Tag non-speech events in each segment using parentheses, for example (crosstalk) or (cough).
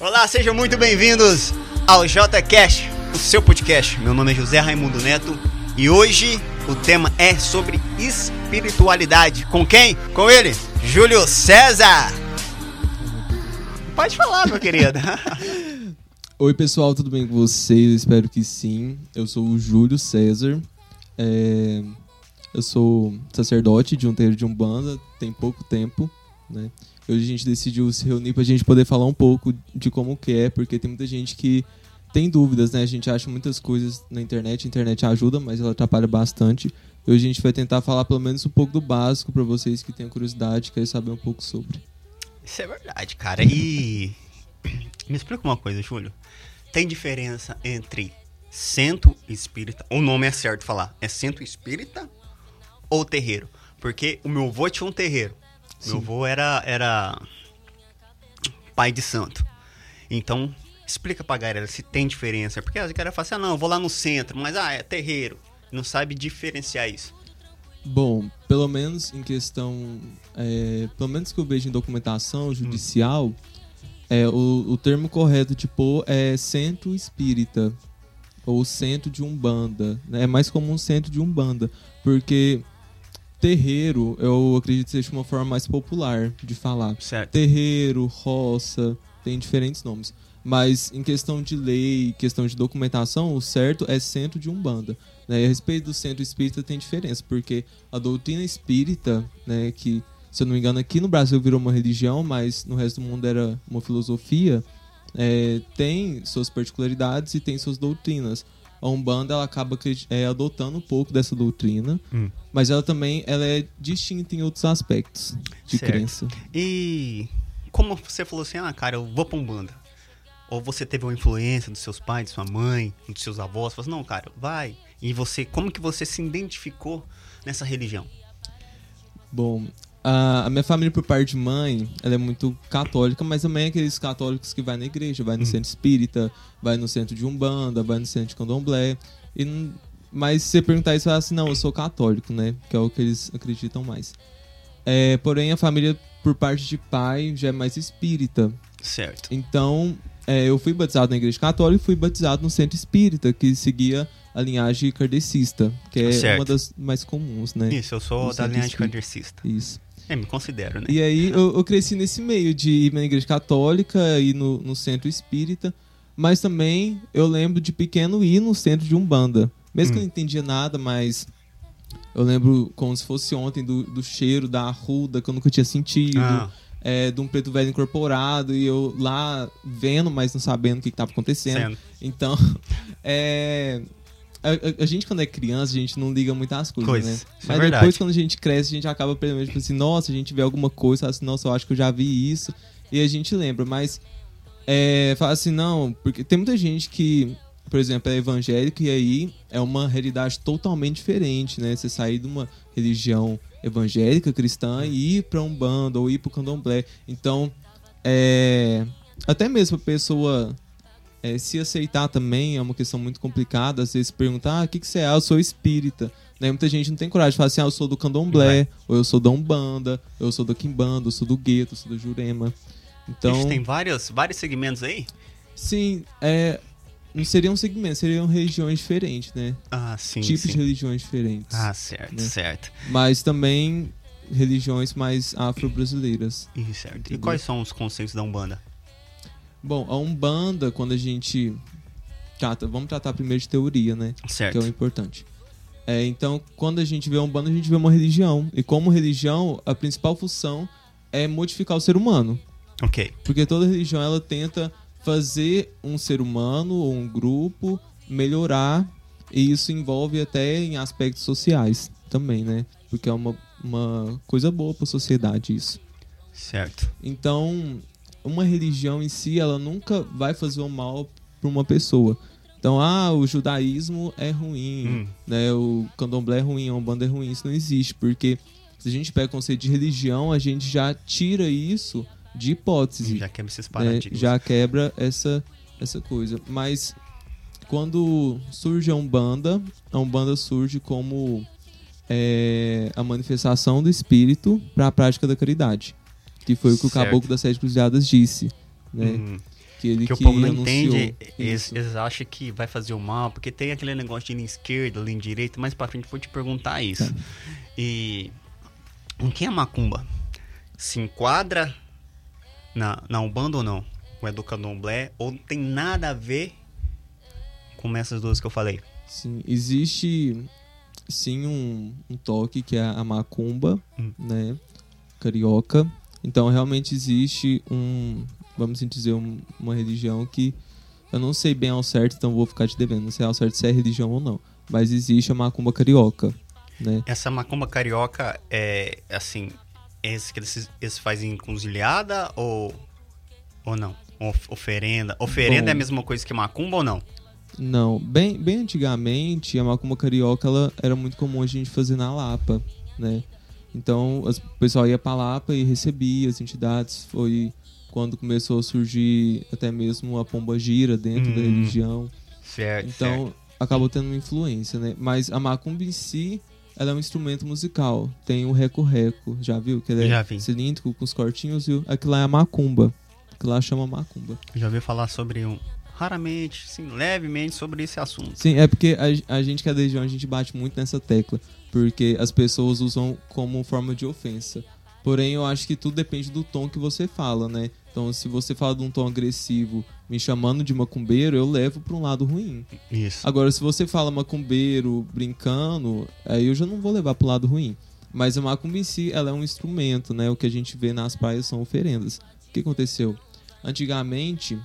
Olá, sejam muito bem-vindos ao JCast, o seu podcast. Meu nome é José Raimundo Neto e hoje o tema é sobre espiritualidade. Com quem? Com ele, Júlio César. Pode falar, meu querido. (laughs) Oi, pessoal, tudo bem com vocês? Espero que sim. Eu sou o Júlio César. É... Eu sou sacerdote de um terreiro de Umbanda, tem pouco tempo, né? Hoje a gente decidiu se reunir para a gente poder falar um pouco de como que é, porque tem muita gente que tem dúvidas, né? A gente acha muitas coisas na internet, a internet ajuda, mas ela atrapalha bastante. Hoje a gente vai tentar falar pelo menos um pouco do básico para vocês que têm curiosidade, querem saber um pouco sobre. Isso é verdade, cara. E (coughs) me explica uma coisa, Júlio. Tem diferença entre centro espírita, o nome é certo falar, é centro espírita ou terreiro? Porque o meu avô tinha um terreiro. Sim. Meu avô era, era pai de santo. Então, explica pra galera se tem diferença. Porque a galera fala assim, ah, não, eu vou lá no centro, mas ah, é terreiro. Não sabe diferenciar isso. Bom, pelo menos em questão. É, pelo menos que eu vejo em documentação judicial, hum. é, o, o termo correto de pôr é centro espírita. Ou centro de umbanda. Né? É mais comum centro de umbanda. Porque terreiro, eu acredito que seja uma forma mais popular de falar. Certo. Terreiro, roça, tem diferentes nomes. Mas em questão de lei, questão de documentação, o certo é centro de Umbanda. Né? E a respeito do centro espírita tem diferença, porque a doutrina espírita, né, que, se eu não me engano, aqui no Brasil virou uma religião, mas no resto do mundo era uma filosofia, é, tem suas particularidades e tem suas doutrinas a Umbanda ela acaba é, adotando um pouco dessa doutrina, hum. mas ela também ela é distinta em outros aspectos de certo. crença. E como você falou assim, ah, cara, eu vou pra Umbanda. Ou você teve uma influência dos seus pais, de sua mãe, dos seus avós, você falou assim, não, cara, vai. E você, como que você se identificou nessa religião? Bom, a, minha família, por parte de mãe, ela é muito católica, mas também é aqueles católicos que vai na igreja, vai no uhum. centro espírita, vai no centro de Umbanda, vai no centro de Candomblé. E, mas se você perguntar isso, assim, não, eu sou católico, né? Que é o que eles acreditam mais. É, porém, a família, por parte de pai, já é mais espírita. Certo. Então, é, eu fui batizado na igreja católica e fui batizado no centro espírita, que seguia a linhagem kardecista, que é certo. uma das mais comuns, né? Isso, eu sou da linhagem kardecista. Isso. É, me considero, né? E aí eu, eu, cresci nesse meio de ir na igreja católica e no, no centro espírita, mas também eu lembro de pequeno ir no centro de Umbanda. Mesmo hum. que eu não entendia nada, mas eu lembro como se fosse ontem do, do cheiro da arruda que eu nunca tinha sentido. Ah. É, de um preto velho incorporado e eu lá vendo, mas não sabendo o que estava acontecendo. Sendo. Então, (laughs) é, a, a, gente, quando é criança, a gente não liga muito às coisas, coisa. né? É Mas é depois, quando a gente cresce, a gente acaba pelo tipo assim, nossa, a gente vê alguma coisa, assim, nossa, eu acho que eu já vi isso. E a gente lembra, mas é, fala assim, não, porque tem muita gente que, por exemplo, é evangélico e aí é uma realidade totalmente diferente, né? Você sair de uma religião evangélica, cristã e ir pra um bando ou ir pro candomblé. Então, é, até mesmo a pessoa é, se aceitar também é uma questão muito complicada. Às vezes perguntar, ah, o que, que você é? Ah, eu sou espírita. Né? Muita gente não tem coragem de falar assim, ah, eu sou do candomblé, ou eu sou da Umbanda, eu sou do Quimbanda, eu sou do Gueto, eu sou do Jurema. Então... Ixi, tem vários, vários segmentos aí? Sim, é... Não seriam segmentos, seriam regiões diferentes, né? Ah, sim. Tipos sim. de religiões diferentes. Ah, certo, né? certo. Mas também religiões mais afro-brasileiras. Certo. Entendeu? E quais são os conceitos da Umbanda? Bom, a Umbanda, quando a gente trata, vamos tratar primeiro de teoria, né? Certo. Que é o importante. É, então, quando a gente vê a Umbanda, a gente vê uma religião. E como religião, a principal função é modificar o ser humano. Ok. Porque toda religião, ela tenta fazer um ser humano ou um grupo melhorar. E isso envolve até em aspectos sociais também, né? Porque é uma, uma coisa boa para a sociedade isso. Certo. Então, uma religião em si, ela nunca vai fazer o mal para uma pessoa. Então, ah, o judaísmo é ruim, hum. né? O candomblé é ruim, a umbanda é ruim. Isso não existe, porque se a gente pega o conceito de religião, a gente já tira isso de hipótese. Já quebra esses paradigmas. Né? Já quebra essa, essa coisa. Mas quando surge a Umbanda, a Umbanda surge como é, a manifestação do espírito para a prática da caridade que foi o que o Caboclo das Sete Cruzadas disse. né? Hum. Que, ele Que o povo não entende, eles, eles acham que vai fazer o mal, porque tem aquele negócio de linha esquerda, linha direita, mais pra frente vou te perguntar isso. Tá. E o que é macumba? Se enquadra na, na Umbanda ou não? Ou é do candomblé? Ou não tem nada a ver com essas duas que eu falei? Sim, existe sim um, um toque que é a macumba, Hum. né? Carioca. Então realmente existe um, vamos dizer, um- uma religião que eu não sei bem ao certo, então vou ficar te devendo, não sei ao certo se é religião ou não. Mas existe a macumba carioca, né? Essa macumba carioca é assim, esse que eles, eles fazem encruzilhada ou, ou não? Of- Oferenda. Oferenda Bom. é a mesma coisa que macumba ou não? Não, bem, bem antigamente a macumba carioca ela era muito comum a gente fazer na Lapa, né? Então as- o pessoal ia pra Lapa e recebia as entidades. Foi quando começou a surgir até mesmo a pomba gira dentro da Hum. religião. Certo, Então certo. acabou tendo uma influência, né? Mas a macumba em si, ela é um instrumento musical. Tem o reco-reco, já viu? Que ele é cilíndrico com os cortinhos, viu? Aquilo lá é a macumba. Aquilo lá chama macumba. Já ouvi falar sobre um. Raramente, sim, levemente sobre esse assunto. Sim, é porque a, a gente que é da região, a gente bate muito nessa tecla. Porque as pessoas usam como forma de ofensa. Porém, eu acho que tudo depende do tom que você fala, né? Então, se você fala de um tom agressivo me chamando de macumbeiro, eu levo pra um lado ruim. Isso. Agora, se você fala macumbeiro brincando, aí eu já não vou levar pro lado ruim. Mas a macumba em si, ela é um instrumento, né? O que a gente vê nas praias são oferendas. O que aconteceu? Antigamente,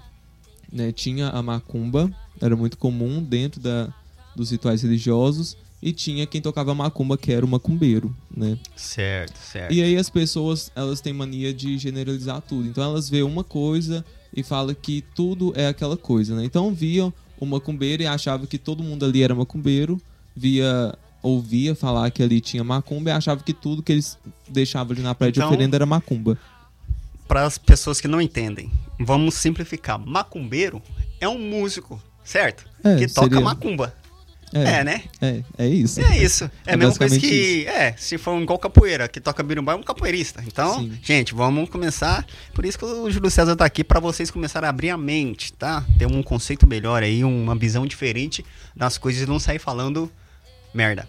né, tinha a macumba, era muito comum dentro da, dos rituais religiosos, e tinha quem tocava macumba, que era o macumbeiro, né? Certo, certo. E aí as pessoas, elas têm mania de generalizar tudo. Então elas veem uma coisa e falam que tudo é aquela coisa, né? Então viam o macumbeiro e achavam que todo mundo ali era macumbeiro, via ouvia falar que ali tinha macumba e achava que tudo que eles deixavam ali na praia de Então- oferenda era macumba. Para as pessoas que não entendem, vamos simplificar. Macumbeiro é um músico, certo? É, que toca seria- macumba. É, né? É, é isso. É isso. É, É a mesma coisa que. É, se for um igual capoeira, que toca birimbau é um capoeirista. Então, Sim. gente, vamos começar. Por isso que o Júlio César tá aqui, para vocês começarem a abrir a mente, tá? Ter um conceito melhor aí, uma visão diferente das coisas e não sair falando merda.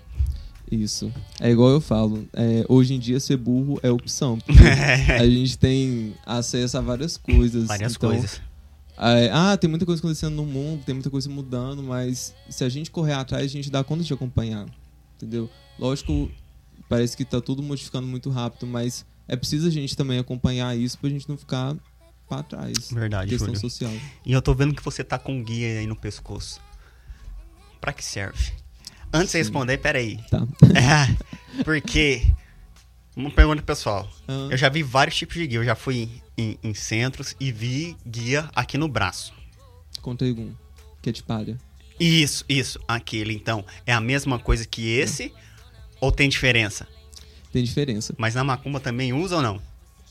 Isso. É igual eu falo. é, hoje em dia ser burro é opção. (laughs) A gente tem acesso a várias coisas. Várias então, coisas. Ah, tem muita coisa acontecendo no mundo, tem muita coisa mudando, mas se a gente correr atrás, a gente dá conta de acompanhar. Entendeu? Lógico, parece que tá tudo modificando muito rápido, mas é preciso a gente também acompanhar isso pra gente não ficar pra trás. Verdade, Questão Júlio. social. E eu tô vendo que você tá com um guia aí no pescoço. Pra que serve? Antes de você Sim. responder, peraí. Tá. (laughs) É, porque. Uma pergunta pessoal. Ah, Eu já vi vários tipos de guia. Eu já fui em, em centros e vi guia aqui no braço. conta aí um. Que é de palha. Isso, isso. Aquele, então. É a mesma coisa que esse? Ou tem diferença? Tem diferença. Mas na macumba também usa ou não?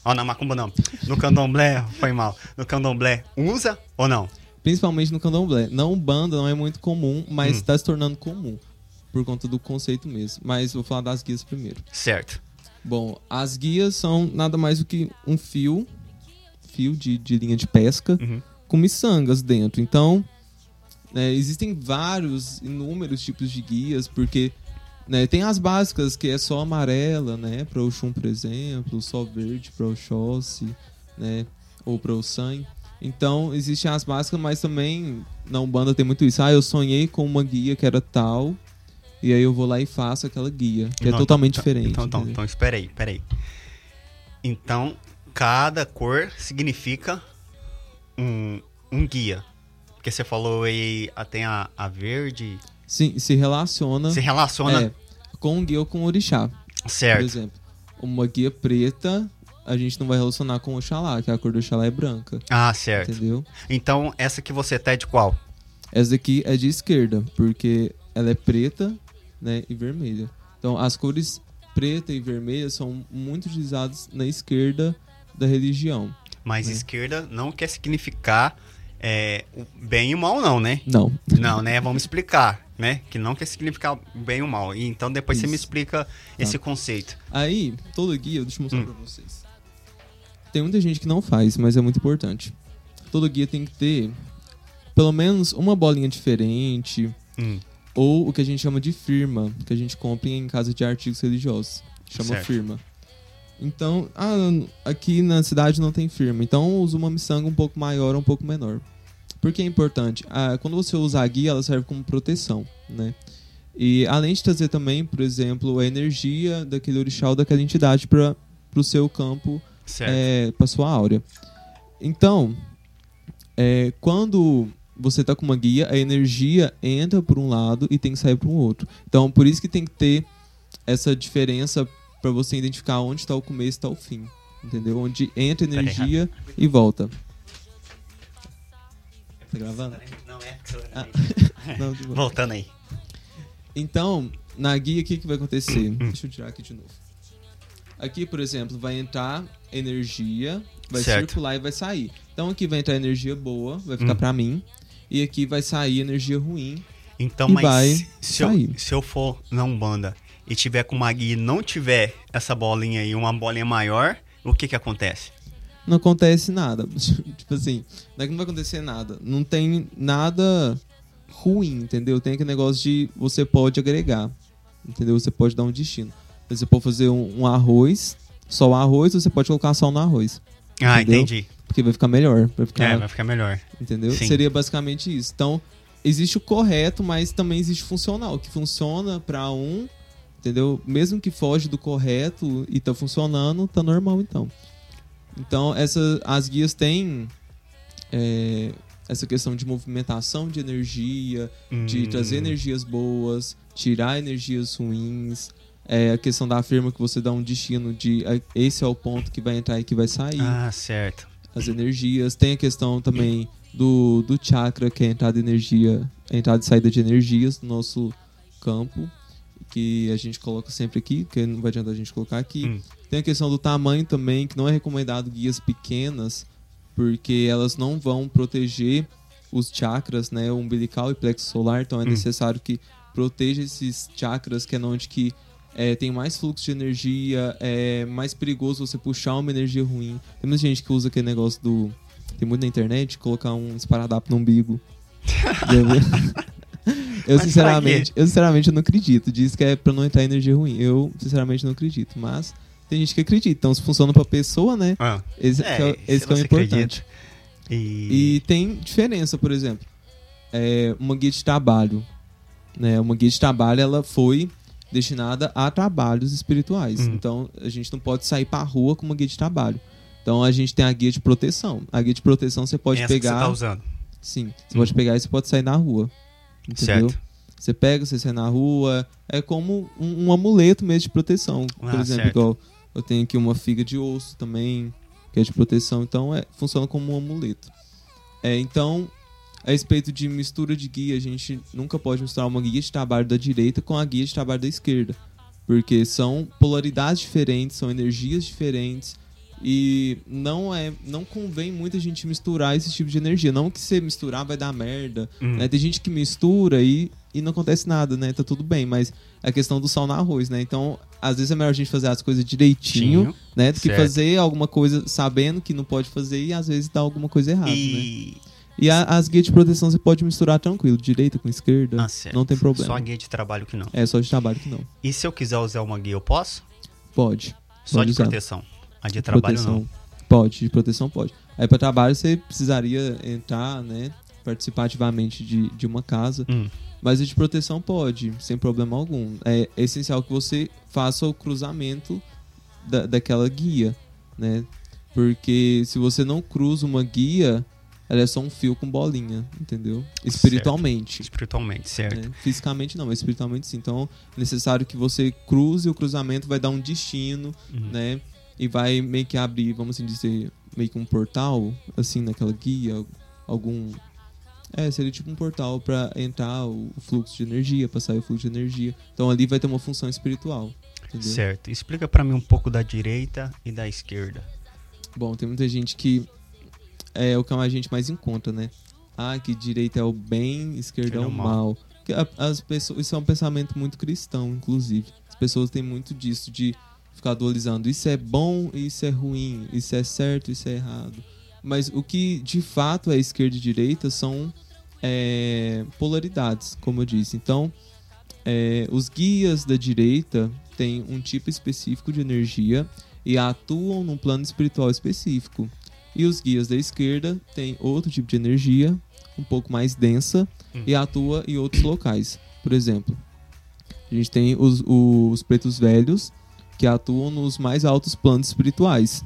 Ó, na macumba não. No candomblé, foi mal. No candomblé, usa ou não? Principalmente no candomblé. Não banda não é muito comum, mas Hum. tá se tornando comum. Por conta do conceito mesmo. Mas vou falar das guias primeiro. Certo. Bom, as guias são nada mais do que um fio, fio de, de linha de pesca, Uhum. com miçangas dentro. Então, né, existem vários, inúmeros tipos de guias, porque né, tem as básicas que é só amarela, né, para o chum, por exemplo, só verde para o Oxóssi, né, ou para o San. Então, existem as básicas, mas também na Umbanda tem muito isso. Ah, eu sonhei com uma guia que era tal, e aí eu vou lá e faço aquela guia, que é Não, totalmente então- diferente. Então, então, então, espera aí, espera aí. Então, cada cor significa um, um guia. Porque você falou aí, ah, tem a, a verde, Sim, se relaciona se relaciona, é, com um guia ou com um orixá. Por certo. exemplo, uma guia preta, a gente não vai relacionar com o Oxalá, que a cor do Oxalá é branca. Ah, certo. Entendeu? Então, essa que você tá é de qual? Essa daqui é de esquerda, porque ela é preta né, e vermelha. Então, as cores preta e vermelha são muito utilizadas na esquerda da religião. Mas É. esquerda não quer significar é, o bem e o mal, não, né? Não. (laughs) Não, né? Vamos explicar, né? Que não quer significar o bem e o mal. E então depois você me Isso. Tá. explica esse conceito. Aí, toda guia, deixa eu mostrar Hum. pra vocês. Tem muita gente que não faz, mas é muito importante. todo guia tem que ter pelo menos uma bolinha diferente, Hum, ou o que a gente chama de firma, que a gente compra em casa de artigos religiosos. Chama Certo. firma. Então, ah, aqui na cidade não tem firma. Então, usa uma miçanga um pouco maior ou um pouco menor. Por que é importante? Ah, quando você usa a guia, ela serve como proteção, né? E além de trazer também, por exemplo, a energia daquele orixá ou daquela entidade para o seu campo é, para sua áurea. Então, é, quando você tá com uma guia, a energia entra por um lado e tem que sair para um outro. Então, por isso que tem que ter essa diferença para você identificar onde está o começo e está o fim. Entendeu? Onde entra aí, energia e volta. Tá gravando? Não, é. Ah. (laughs) Não. Voltando aí. Então, na guia, o que, que vai acontecer? (clears throat) Deixa eu tirar aqui de novo. Aqui, por exemplo, vai entrar energia, vai Certo. circular e vai sair. Então, aqui vai entrar energia boa, vai ficar Hum. pra mim. E aqui vai sair energia ruim. Então, mas se, eu, se eu for na Umbanda e tiver com uma guia e não tiver essa bolinha aí, uma bolinha maior, o que que acontece? Não acontece nada. (laughs) tipo assim, não é que não vai acontecer nada. Não tem nada ruim, entendeu? Tem aquele negócio de você pode agregar. Entendeu? Você pode dar um destino. Você pode fazer um, um arroz, só o arroz, ou você pode colocar sal no arroz. Ah, Entendeu? entendi. Porque vai ficar melhor. Vai ficar É, vai ficar melhor. Entendeu? Sim. Seria basicamente isso. Então, existe o correto, mas também existe o funcional. O que funciona pra um, entendeu? Mesmo que foge do correto e tá funcionando, tá normal então. Então, essa, as guias têm é, essa questão de movimentação de energia, de Hum, trazer energias boas, tirar energias ruins. É a questão da firma que você dá um destino de esse é o ponto que vai entrar e que vai sair Ah, certo. As energias. Tem a questão também do, do chakra, que é a entrada de energia, a entrada e saída de energias no nosso campo, que a gente coloca sempre aqui, que não vai adiantar a gente colocar aqui. Hum. Tem a questão do tamanho também, que não é recomendado guias pequenas, porque elas não vão proteger os chakras, né, o umbilical e plexo solar, então é Hum. necessário que proteja esses chakras, que é onde que é, tem mais fluxo de energia, é mais perigoso você puxar uma energia ruim. Tem muita gente que usa aquele negócio do. Tem muito na internet, colocar um esparadrapo no umbigo. (laughs) Eu, Mas sinceramente, eu sinceramente não acredito. Diz que é pra não entrar energia ruim. Eu, sinceramente, não acredito. Mas tem gente que acredita. Então, se funciona pra pessoa, né? Ah, Esse, é, que é, esse se que é o você importante. E, E tem diferença, por exemplo, é, uma guia de trabalho. Né? Uma guia de trabalho ela foi destinada a trabalhos espirituais. Hum. Então a gente não pode sair pra rua com uma guia de trabalho. Então a gente tem a guia de proteção. A guia de proteção você pode essa que pegar. você tá usando. Sim, você Hum. pode pegar e você pode sair na rua. Entendeu? Certo. Você pega, você sai na rua. É como um, um amuleto mesmo de proteção. Por Ah, exemplo, certo. igual eu tenho aqui uma figa de osso também, que é de proteção. Então é, funciona como um amuleto. É, então, a respeito de mistura de guia, a gente nunca pode misturar uma guia de trabalho da direita com a guia de trabalho da esquerda. Porque são polaridades diferentes, são energias diferentes. E não é não convém muito a gente misturar esse tipo de energia. Não que você misturar vai dar merda. Hum. né? Tem gente que mistura e, e não acontece nada, né? Tá tudo bem, mas é a questão do sal no arroz, né? Então, às vezes é melhor a gente fazer as coisas direitinho, Tinho. né? Do que Certo. fazer alguma coisa sabendo que não pode fazer e às vezes dá alguma coisa errada, né? E... A- as guias de proteção você pode misturar tranquilo, direita com esquerda, Ah, certo. não tem problema. Só a guia de trabalho que não. É só de trabalho que não. E se eu quiser usar uma guia, eu posso? Pode. Só Pode de usar. proteção. A de trabalho proteção. não. Pode, de proteção pode. Aí para trabalho você precisaria entrar, né? Participar ativamente de, de uma casa. Hum. Mas a de proteção pode, sem problema algum. É essencial que você faça o cruzamento da, daquela guia, né? Porque se você não cruza uma guia, ela é só um fio com bolinha, entendeu? Espiritualmente. Espiritualmente, certo. né? Fisicamente não, mas espiritualmente sim. Então é necessário que você cruze o cruzamento, vai dar um destino, Uhum. né? E vai meio que abrir, vamos assim dizer, meio que um portal, assim, naquela guia, algum. É, seria tipo um portal pra entrar o fluxo de energia, pra sair o fluxo de energia. Então ali vai ter uma função espiritual. Entendeu? Certo. Explica pra mim um pouco da direita e da esquerda. Bom, tem muita gente que é o que a gente mais encontra, né? Ah, que direita é o bem, esquerda é o mal. As pessoas, isso é um pensamento muito cristão, inclusive. As pessoas têm muito disso de ficar dualizando. Isso é bom e isso é ruim. Isso é certo, isso é errado. Mas o que de fato é esquerda e direita são é, polaridades, como eu disse. Então, é, os guias da direita têm um tipo específico de energia e atuam num plano espiritual específico. E os guias da esquerda têm outro tipo de energia, um pouco mais densa, hum. e atua em outros locais. Por exemplo, a gente tem os, os pretos velhos, que atuam nos mais altos planos espirituais.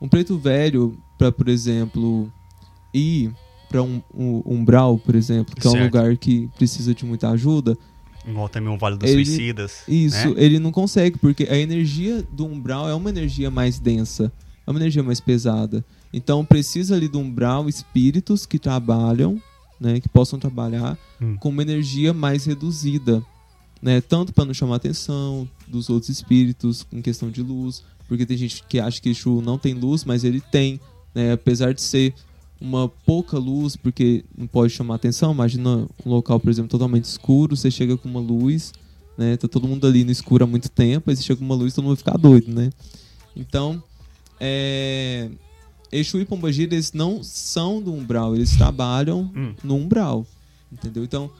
Um preto velho, para, por exemplo, ir para um, um, umbral, por exemplo, que certo. é um lugar que precisa de muita ajuda. Igual também o Vale dos ele, Suicidas. Isso, né? ele não consegue, porque a energia do umbral é uma energia mais densa, é uma energia mais pesada. Então precisa ali do umbral espíritos que trabalham, né, que possam trabalhar hum. com uma energia mais reduzida né? Tanto para não chamar a atenção dos outros espíritos em questão de luz, porque tem gente que acha que Exu não tem luz, mas ele tem, né? Apesar de ser uma pouca luz, porque não pode chamar atenção. Imagina um local, por exemplo, totalmente escuro, você chega com uma luz, né? Tá todo mundo ali no escuro há muito tempo, aí você chega com uma luz, todo mundo fica doido, né? Então, é... Exu e Pombagira, eles não são do umbral, eles trabalham hum. no umbral, entendeu? Então,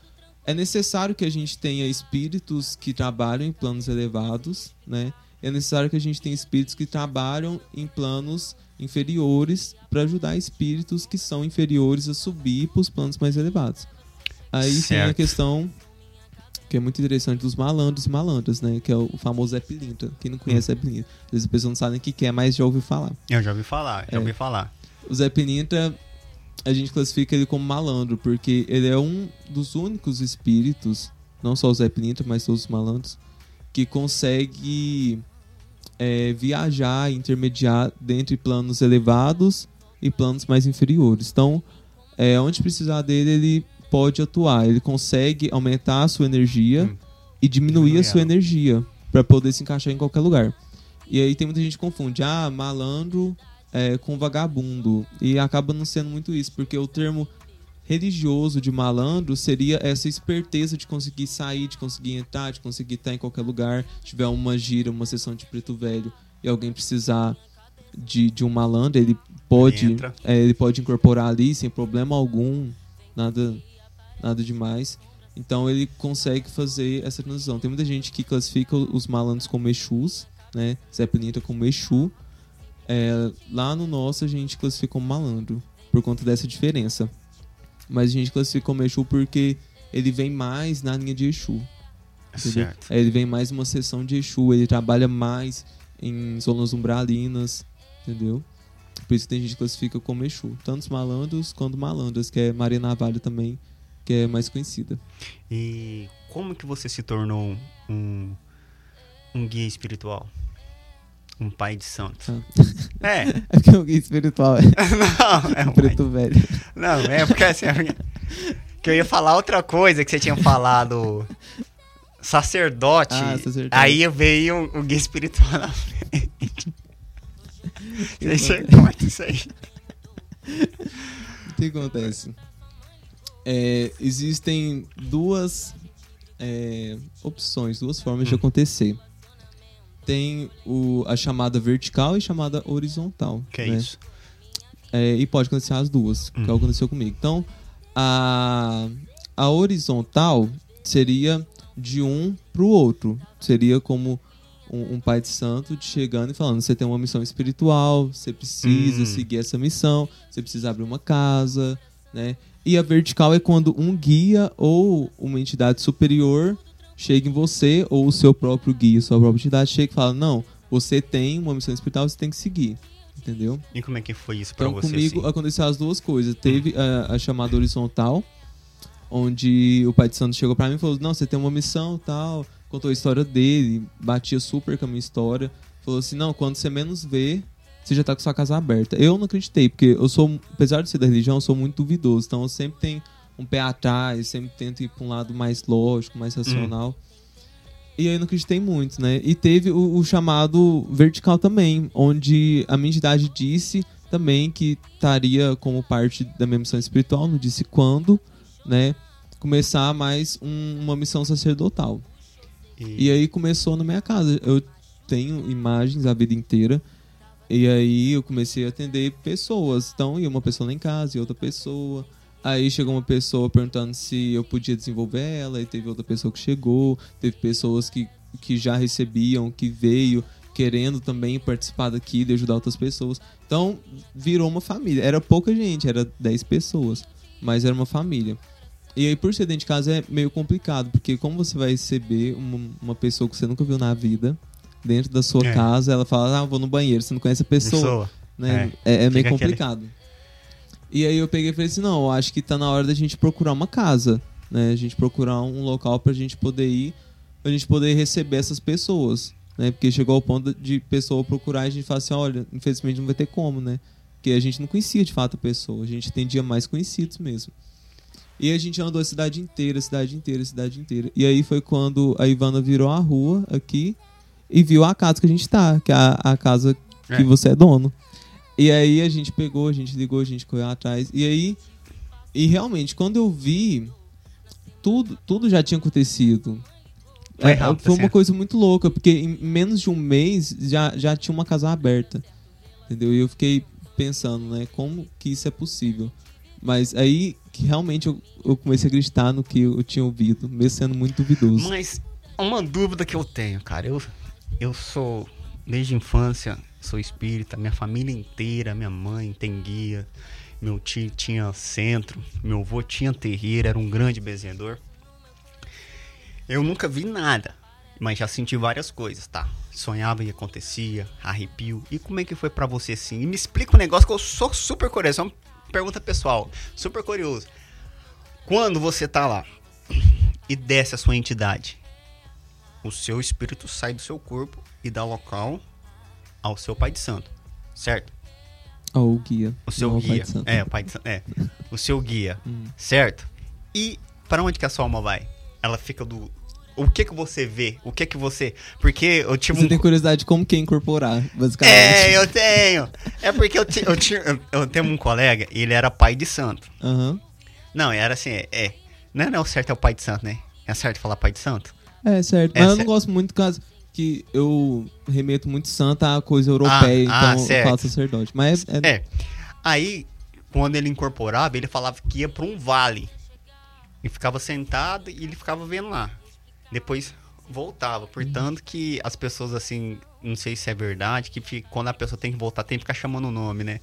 é necessário que a gente tenha espíritos que trabalham em planos elevados, né? É necessário que a gente tenha espíritos que trabalham em planos inferiores para ajudar espíritos que são inferiores a subir para os planos mais elevados. Aí certo. tem a questão que é muito interessante dos malandros e malandras, né? Que é o famoso Zé Pilintra. Quem não conhece hum. Zé Pilintra? Às vezes a pessoa não sabe o que é, mas já ouviu falar. Eu já ouvi falar, já é. ouvi falar. O Zé Pilintra a gente classifica ele como malandro, porque ele é um dos únicos espíritos, não só o Zé Pilintra, mas todos os malandros, que consegue é, viajar, intermediar dentre planos elevados e planos mais inferiores. Então, é, onde precisar dele, ele pode atuar. Ele consegue aumentar a sua energia hum. e diminuir a sua energia para poder se encaixar em qualquer lugar. E aí tem muita gente que confunde, ah, malandro é, com vagabundo. E acaba não sendo muito isso, porque o termo religioso de malandro seria essa esperteza de conseguir sair, de conseguir entrar, de conseguir estar em qualquer lugar. Se tiver uma gira, uma sessão de preto velho e alguém precisar de, de um malandro, ele pode, ele, é, ele pode incorporar ali sem problema algum, nada, nada demais. Então ele consegue fazer essa transição. Tem muita gente que classifica os malandros como Exus, né? Zé Penita como Exu, é, lá no nosso a gente classifica como malandro, por conta dessa diferença. Mas a gente classifica como Exu porque ele vem mais na linha de Exu. Certo. É, ele vem mais uma sessão de Exu, ele trabalha mais em zonas umbralinas, entendeu? Por isso que a gente classifica como Exu. Tanto os malandros quanto malandras, que é Maria Navalho também, que é mais conhecida. E como que você se tornou um, um guia espiritual? Um pai de santo. Ah. É. (laughs) É porque é um guia espiritual. (laughs) não, é um, (laughs) preto pai. velho. Não, é porque assim. Que eu ia falar outra coisa que você tinha falado. Sacerdote. Ah, sacerdote. Aí veio o guia espiritual na frente. Você corta isso aí. O que acontece? É, existem duas é, opções, duas formas hum. de acontecer tem o, a chamada vertical e a chamada horizontal. Que é né? isso? É, e pode acontecer as duas, hum. que é aconteceu comigo. Então, a, a horizontal seria de um para o outro. Seria como um, um, pai de santo chegando e falando: você tem uma missão espiritual, você precisa hum. seguir essa missão, você precisa abrir uma casa, né? E a vertical é quando um guia ou uma entidade superior chega em você, ou o seu próprio guia, sua própria entidade, chega e fala: Não, você tem uma missão espiritual, você tem que seguir. Entendeu? E como é que foi isso pra então, você? Então, comigo assim? aconteceu as duas coisas. Teve a, a, chamada horizontal, onde o pai de santo chegou pra mim e falou: Não, você tem uma missão tal. Contou a história dele, batia super com a minha história. Falou assim: Não, quando você menos vê, você já tá com sua casa aberta. Eu não acreditei, porque eu sou, apesar de ser da religião, eu sou muito duvidoso. Então eu sempre tenho um pé atrás, sempre tento ir para um lado mais lógico, mais racional. Hum. E aí não acreditei muito, né? E teve o, o, chamado vertical também, onde a minha entidade disse também que estaria como parte da minha missão espiritual, não disse quando, né? Começar mais um, uma missão sacerdotal. E... e aí começou na minha casa. Eu tenho imagens a vida inteira. E aí eu comecei a atender pessoas. Então ia uma pessoa lá em casa e outra pessoa. Aí chegou uma pessoa perguntando se eu podia desenvolver ela, e teve outra pessoa que chegou, teve pessoas que, que já recebiam, que veio querendo também participar daqui, de ajudar outras pessoas. Então virou uma família. Era pouca gente, era 10 pessoas, mas era uma família. E aí, por ser dentro de casa, é meio complicado, porque como você vai receber uma, uma pessoa que você nunca viu na vida dentro da sua É. casa, ela fala, ah, vou no banheiro, você não conhece a pessoa Pessoa. né? É, é meio Fica aquele- complicado. E aí eu peguei e falei assim, não, eu acho que tá na hora da gente procurar uma casa, né? A gente procurar um local pra gente poder ir, pra gente poder receber essas pessoas, né? Porque chegou ao ponto de pessoa procurar e a gente falar assim, olha, infelizmente não vai ter como, né? Porque a gente não conhecia de fato a pessoa, a gente atendia mais conhecidos mesmo. E a gente andou a cidade inteira, a cidade inteira, cidade inteira. E aí foi quando a Ivana virou a rua aqui e viu a casa que a gente tá, que é a, a casa que É. você é dono. E aí a gente pegou, a gente ligou, a gente correu atrás. E aí, e realmente, quando eu vi, tudo, tudo já tinha acontecido. Foi É, rápido, foi uma assim. coisa muito louca, porque em menos de um mês já, já tinha uma casa aberta. Entendeu? E eu fiquei pensando, né, como que isso é possível. Mas aí que realmente eu, eu comecei a acreditar no que eu tinha ouvido, mesmo sendo muito duvidoso. Mas uma dúvida que eu tenho, cara. Eu, eu sou, desde infância, sou espírita. Minha família inteira, minha mãe tem guia. Meu tio tinha centro. Meu avô tinha terreiro, era um grande bezedor. Eu nunca vi nada, mas já senti várias coisas, tá? Sonhava e acontecia, arrepio. E como é que foi pra você assim? E me explica um negócio que eu sou super curioso. É uma pergunta pessoal, super curioso. Quando você tá lá e desce a sua entidade, o seu espírito sai do seu corpo e dá local ao seu pai de santo, certo? Ó, o guia. O seu não, guia. Santo. é, o pai de santo. É. O seu guia, (laughs) Hum. certo? E para onde que a sua alma vai? Ela fica do o que que você vê? O que que você Porque eu tive Você um tem curiosidade de como que é incorporar, basicamente. É, eu tenho. É porque eu, ti- eu, eu, eu tenho um colega, e ele era pai de santo. Aham. Não, era assim, é. é. Não, não, o certo é o pai de santo, né? É certo falar pai de santo? É, certo. É, Mas eu certo. não gosto muito do caso que eu remeto muito santa a coisa europeia, Ah, ah, então eu certo. falo sacerdote. Mas é, é- É. Aí, quando ele incorporava, ele falava que ia pra um vale. E ficava sentado e ele ficava vendo lá. Depois voltava. Portanto, que as pessoas, assim, não sei se é verdade, que quando a pessoa tem que voltar, tem que ficar chamando o nome, né?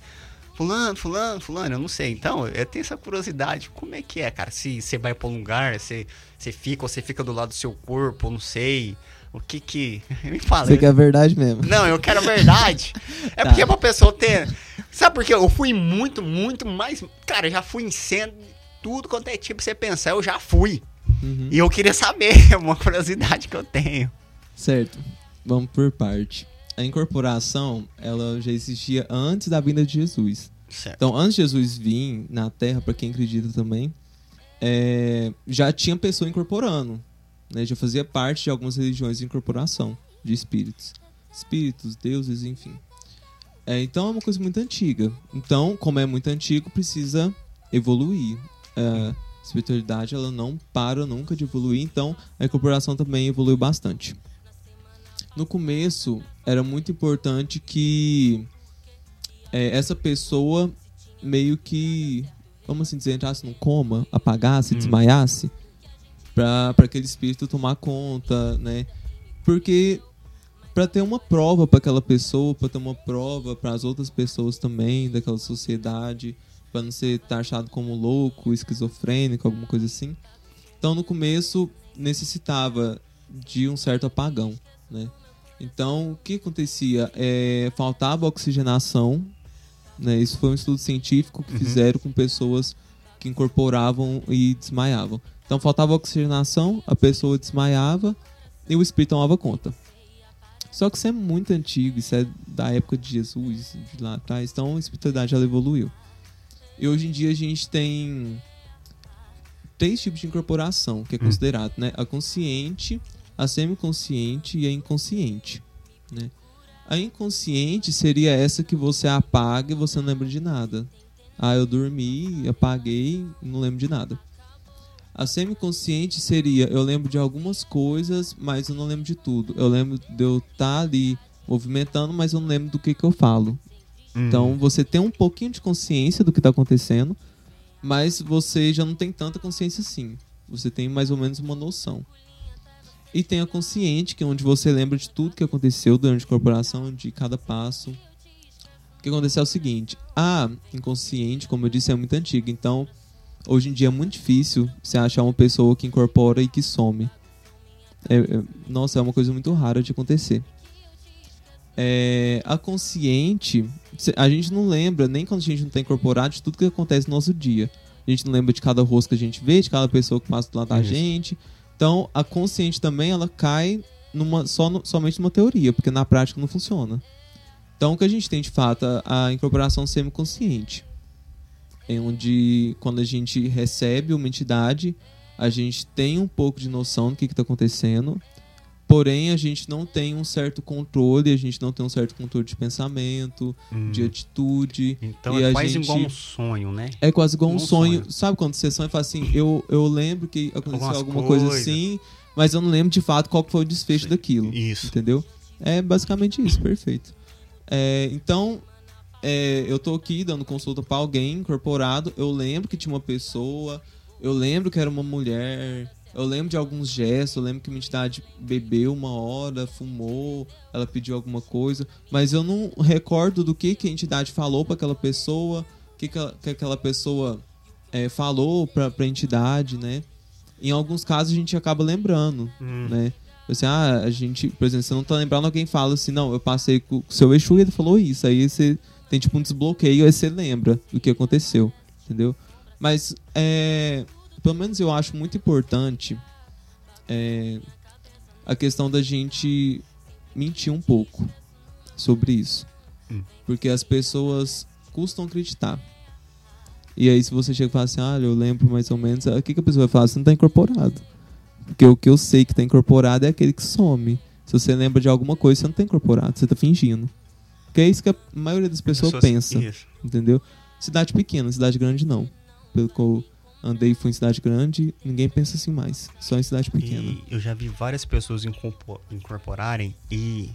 Fulano, fulano, fulano, eu não sei. Então, eu tenho essa curiosidade. Como é que é, cara? Se você vai pra um lugar, você, você fica ou você fica do lado do seu corpo, não sei. O que que... (laughs) Me fala. você quer a verdade mesmo. Não, eu quero a verdade. (laughs) É Tá. porque pra pessoa ter. Sabe por quê? Eu fui muito, muito mais. Cara, eu já fui em centro, tudo quanto é tipo você pensar, eu já fui. Uhum. E eu queria saber, (laughs) é uma curiosidade que eu tenho. Certo. Vamos por parte. A incorporação, ela já existia antes da vinda de Jesus. Certo. Então, antes de Jesus vir na Terra, para quem acredita também, é, já tinha pessoa incorporando. Né? Já fazia parte de algumas religiões de incorporação de espíritos. Espíritos, deuses, enfim. É, então é uma coisa muito antiga. Então, como é muito antigo, precisa evoluir. É, a espiritualidade ela não para nunca de evoluir, então a incorporação também evoluiu bastante. No começo, era muito importante que é, essa pessoa meio que, vamos assim dizer, entrasse num coma, apagasse, Hum. desmaiasse, para aquele espírito tomar conta, né? Porque para ter uma prova para aquela pessoa, para ter uma prova para as outras pessoas também daquela sociedade, para não ser taxado como louco, esquizofrênico, alguma coisa assim. Então, no começo necessitava de um certo apagão, né? Então, o que acontecia? É, faltava oxigenação, né? Isso foi um estudo científico que Uhum. fizeram com pessoas que incorporavam e desmaiavam. Então, faltava oxigenação, a pessoa desmaiava e o espírito tomava conta. Só que isso é muito antigo, isso é da época de Jesus, de lá atrás. Então, a espiritualidade ela evoluiu. E hoje em dia a gente tem três tipos de incorporação que é Hum. considerado, né? A consciente, a semiconsciente e a inconsciente, né? A inconsciente seria essa que você apaga e você não lembra de nada. Ah, eu dormi, apaguei, não lembro de nada. A semiconsciente seria, eu lembro de algumas coisas, mas eu não lembro de tudo. Eu lembro de eu estar ali movimentando, mas eu não lembro do que, que eu falo. Hum. Então você tem um pouquinho de consciência do que está acontecendo, mas você já não tem tanta consciência assim. Você tem mais ou menos uma noção. E tem a consciente, que é onde você lembra de tudo que aconteceu durante a corporação, de cada passo. O que aconteceu é o seguinte: a inconsciente, como eu disse, é muito antiga. Então, hoje em dia é muito difícil você achar uma pessoa que incorpora e que some. É- é- nossa, é uma coisa muito rara de acontecer. É, a consciente, a gente não lembra, nem quando a gente não está incorporado, de tudo que acontece no nosso dia. A gente não lembra de cada rosto que a gente vê, de cada pessoa que passa do lado da gente. Então, a consciente também, ela cai numa, só no- somente numa teoria, porque na prática não funciona. Então, o que a gente tem de fato a, a incorporação semiconsciente, é onde quando a gente recebe uma entidade, a gente tem um pouco de noção do que está acontecendo, porém a gente não tem um certo controle, a gente não tem um certo controle de pensamento, Hum. de atitude. Então é quase gente- igual um sonho, né? É quase igual um, Um sonho. sonho. Sabe quando você sonha e fala assim, eu, eu lembro que aconteceu Algumas alguma coisa coisas. assim, mas eu não lembro de fato qual foi o desfecho Sim. daquilo. Isso. Entendeu? É basicamente isso, perfeito. É, então, é, eu tô aqui dando consulta pra alguém incorporado. Eu lembro que tinha uma pessoa, eu lembro que era uma mulher, eu lembro de alguns gestos, eu lembro que uma entidade bebeu uma hora, fumou, ela pediu alguma coisa, mas eu não recordo do que, que a entidade falou pra aquela pessoa, o que, que, a- que aquela pessoa é, falou pra, pra entidade, né? Em alguns casos a gente acaba lembrando, Hum. né? Assim, ah, a gente, por exemplo, você não tá lembrando, alguém fala assim, não, eu passei com o seu Exu e ele falou isso. Aí você tem tipo um desbloqueio, aí você lembra do que aconteceu, entendeu? Mas, é, pelo menos eu acho muito importante é, a questão da gente mentir um pouco sobre isso. Hum. Porque as pessoas custam acreditar. E aí, se você chega e fala assim, ah, eu lembro mais ou menos, o que, que a pessoa vai falar? Você não tá incorporado. Porque o que eu sei que tá incorporado é aquele que some. Se você lembra de alguma coisa, você não tá incorporado, você tá fingindo. Porque é isso que a maioria das pessoas, pensa, Isso. entendeu? Cidade pequena, cidade grande não. Pelo que eu andei fui em cidade grande, ninguém pensa assim mais. Só em cidade pequena. E eu já vi várias pessoas incorpo- incorporarem e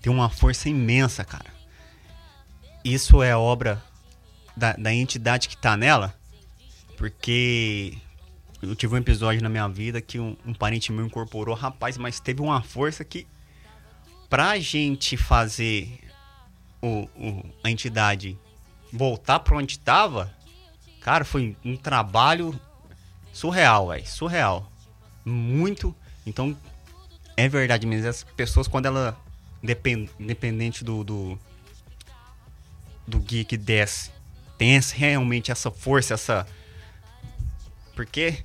tem uma força imensa, cara. Isso é obra da, da entidade que tá nela, porque eu tive um episódio na minha vida que um, um parente meu incorporou, rapaz, mas teve uma força que pra gente fazer o, o- a entidade voltar pra onde tava, cara, foi um trabalho surreal, velho, surreal muito. Então, é verdade mesmo. As pessoas, quando ela. Depend, independente do, do. do que desce, tem realmente essa força, essa. Porque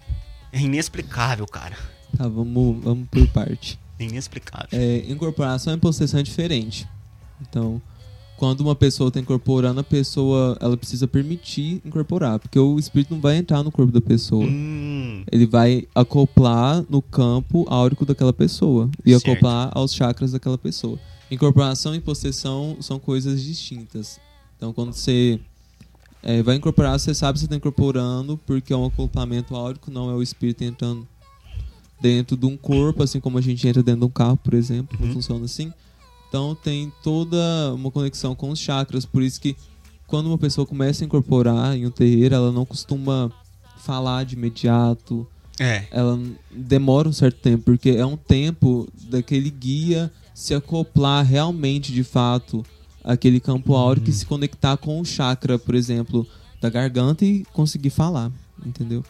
é inexplicável, cara. Tá, vamos, vamos por parte. É inexplicável. É, incorporação e possessão é diferente. Então, quando uma pessoa está incorporando, a pessoa ela precisa permitir incorporar, porque o espírito não vai entrar no corpo da pessoa. Hum, Ele vai acoplar no campo áurico daquela pessoa e Certo. acoplar aos chakras daquela pessoa. Incorporação e possessão são coisas distintas. Então, quando você é, vai incorporar, você sabe que você está incorporando porque é um acoplamento áurico, não é o espírito entrando dentro de um corpo, assim como a gente entra dentro de um carro, por exemplo. Não Uhum. funciona assim. Então, tem toda uma conexão com os chakras. Por isso que quando uma pessoa começa a incorporar em um terreiro, ela não costuma falar de imediato, é. ela demora um certo tempo, porque é um tempo daquele guia se acoplar realmente, de fato, aquele campo áurico e se conectar com o chakra, por exemplo, da garganta e conseguir falar, entendeu?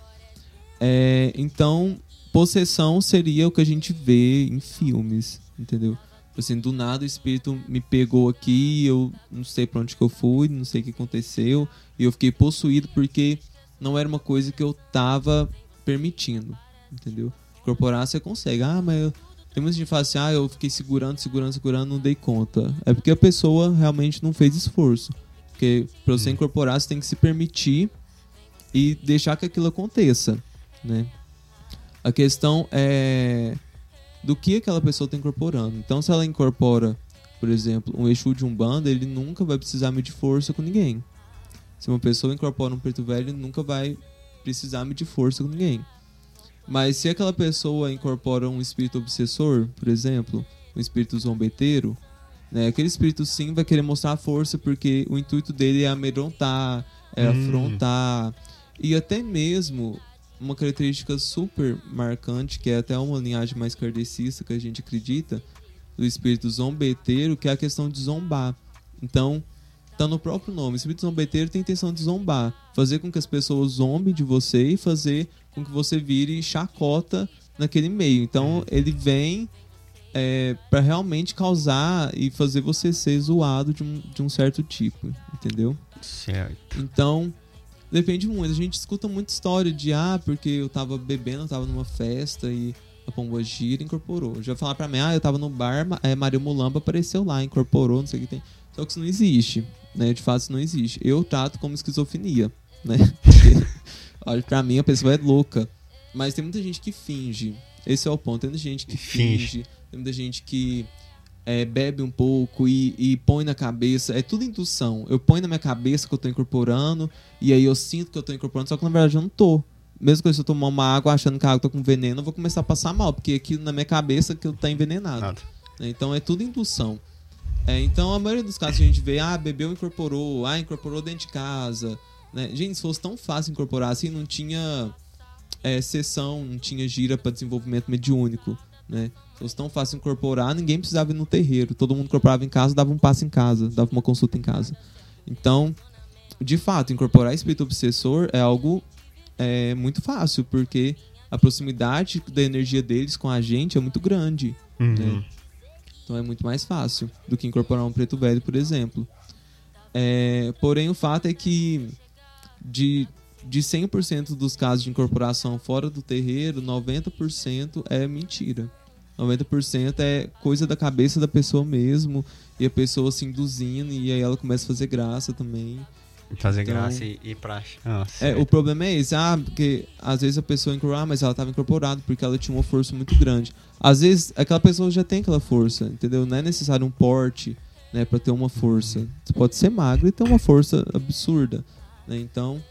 É, então, possessão seria o que a gente vê em filmes, entendeu? Assim, do nada o espírito me pegou aqui, eu não sei pra onde que eu fui, não sei o que aconteceu, e eu fiquei possuído porque não era uma coisa que eu tava permitindo, entendeu? Incorporar você consegue. Ah, mas eu... tem muita gente que fala assim, ah, eu fiquei segurando, segurando, segurando, não dei conta. É porque a pessoa realmente não fez esforço. Porque pra você incorporar, você tem que se permitir e deixar que aquilo aconteça, né? A questão é do que aquela pessoa está incorporando. Então, se ela incorpora, por exemplo, um Exu de Umbanda, ele nunca vai precisar medir força com ninguém. Se uma pessoa incorpora um preto velho, ele nunca vai precisar medir força com ninguém. Mas se aquela pessoa incorpora um espírito obsessor, por exemplo, um espírito zombeteiro, Né? Aquele espírito sim vai querer mostrar força porque o intuito dele é amedrontar, é Hum. afrontar. E até mesmo uma característica super marcante, que é até uma linhagem mais kardecista que a gente acredita, do espírito zombeteiro, que é a questão de zombar. Então, tá no próprio nome. O espírito zombeteiro tem a intenção de zombar. Fazer com que as pessoas zombem de você e fazer com que você vire chacota naquele meio. Então, ele vem é, para realmente causar e fazer você ser zoado de um, de um certo tipo, entendeu? Certo. Então, depende muito. A gente escuta muita história de, ah, porque eu tava bebendo, eu tava numa festa e a pomba gira incorporou. Já falar pra mim, ah, eu tava no bar, é, Maria Mulamba apareceu lá, incorporou, não sei o que tem. Só que isso não existe, né? De fato, isso não existe. Eu trato como esquizofrenia, né? Porque, (laughs) olha, pra mim a pessoa é louca. Mas tem muita gente que finge. Esse é o ponto. Tem muita gente que Finge. finge. Tem muita gente que é, bebe um pouco e, e põe na cabeça. É tudo indução. Eu ponho na minha cabeça que eu tô incorporando. E aí eu sinto que eu tô incorporando, só que na verdade eu não tô. Mesmo que eu tomar uma água achando que a água tá com veneno, eu vou começar a passar mal, porque aquilo na minha cabeça aquilo tá envenenado. Nada. né? Então é tudo indução. É, então a maioria dos casos a gente vê, ah, bebeu incorporou, ah, incorporou dentro de casa. Né? Gente, se fosse tão fácil incorporar assim, não tinha é, sessão, não tinha gira para desenvolvimento mediúnico. Né? Se fosse tão fácil incorporar, ninguém precisava ir no terreiro. Todo mundo incorporava em casa, dava um passo em casa, dava uma consulta em casa. Então, de fato, incorporar espírito obsessor é algo é, muito fácil, porque a proximidade da energia deles com a gente é muito grande. Uhum. né? Então é muito mais fácil do que incorporar um preto velho, por exemplo. É, porém, o fato é que de, de 100% dos casos de incorporação fora do terreiro, 90% é mentira. 90% é coisa da cabeça da pessoa mesmo, e a pessoa se induzindo, e aí ela começa a fazer graça também. Fazer Então- graça e ir pra. Ah, É, o problema é esse, ah, porque às vezes a pessoa incorpora, ah, mas ela estava incorporada porque ela tinha uma força muito grande. Às vezes aquela pessoa já tem aquela força, entendeu? Não é necessário um porte, né, para ter uma força. Você pode ser magro e ter uma força absurda, né? Então,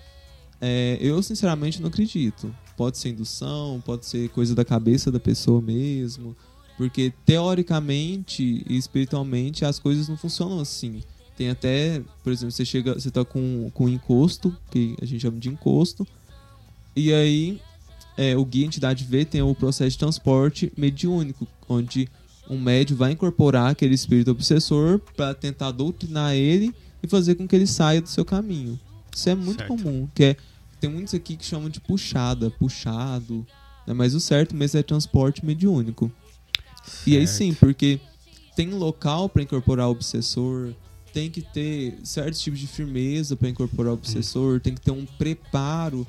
é, eu sinceramente não acredito. Pode ser indução, pode ser coisa da cabeça da pessoa mesmo, porque teoricamente e espiritualmente as coisas não funcionam assim. Tem até, por exemplo, você chega, você tá com, com encosto, que a gente chama de encosto, e aí é, o guia entidade V tem o processo de transporte mediúnico, onde um médio vai incorporar aquele espírito obsessor para tentar doutrinar ele e fazer com que ele saia do seu caminho. Isso é muito Certo. comum, que é tem muitos aqui que chamam de puxada, puxado, né? mas o certo mesmo é transporte mediúnico. E aí Certo. sim, porque tem local para incorporar o obsessor, tem que ter certos tipos de firmeza para incorporar o obsessor, tem que ter um preparo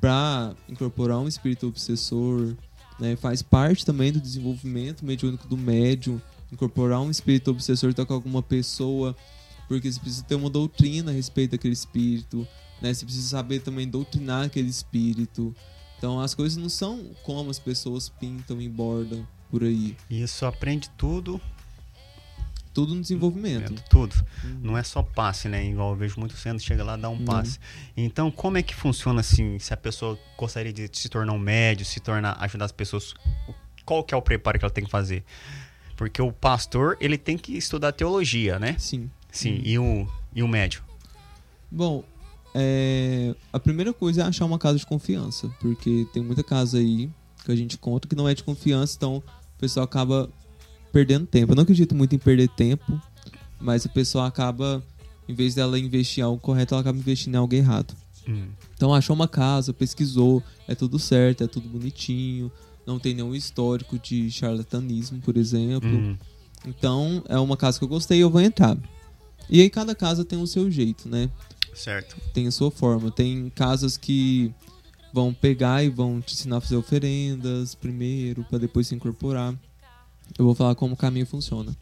para incorporar um espírito obsessor, né? Faz parte também do desenvolvimento mediúnico do médium, incorporar um espírito obsessor tá com alguma pessoa, porque você precisa ter uma doutrina a respeito daquele espírito, né? Você precisa saber também doutrinar aquele espírito. Então as coisas não são como as pessoas pintam e bordam por aí. Isso aprende tudo. Tudo no desenvolvimento. Tudo. Não é só passe, né? Igual eu vejo muito centro, chega lá dá um Não. passe. Então, como é que funciona assim? Se a pessoa gostaria de se tornar um médio, se tornar, ajudar as pessoas, qual que é o preparo que ela tem que fazer? Porque o pastor, ele tem que estudar teologia, né? Sim. Sim, e o, e o médio? Bom, é, a primeira coisa é achar uma casa de confiança, porque tem muita casa aí que a gente conta que não é de confiança, então o pessoal acaba perdendo tempo. Eu não acredito muito em perder tempo, mas a pessoa acaba, em vez dela investir em algo correto, ela acaba investindo em algo errado. Hum, Então achou uma casa, pesquisou, é tudo certo, é tudo bonitinho, não tem nenhum histórico de charlatanismo, por exemplo. hum, Então é uma casa que eu gostei, eu vou entrar. E aí cada casa tem o seu jeito, né? Certo. tem a sua forma. Tem casas que vão pegar e vão te ensinar a fazer oferendas primeiro, para depois se incorporar. Eu vou falar como o caminho funciona.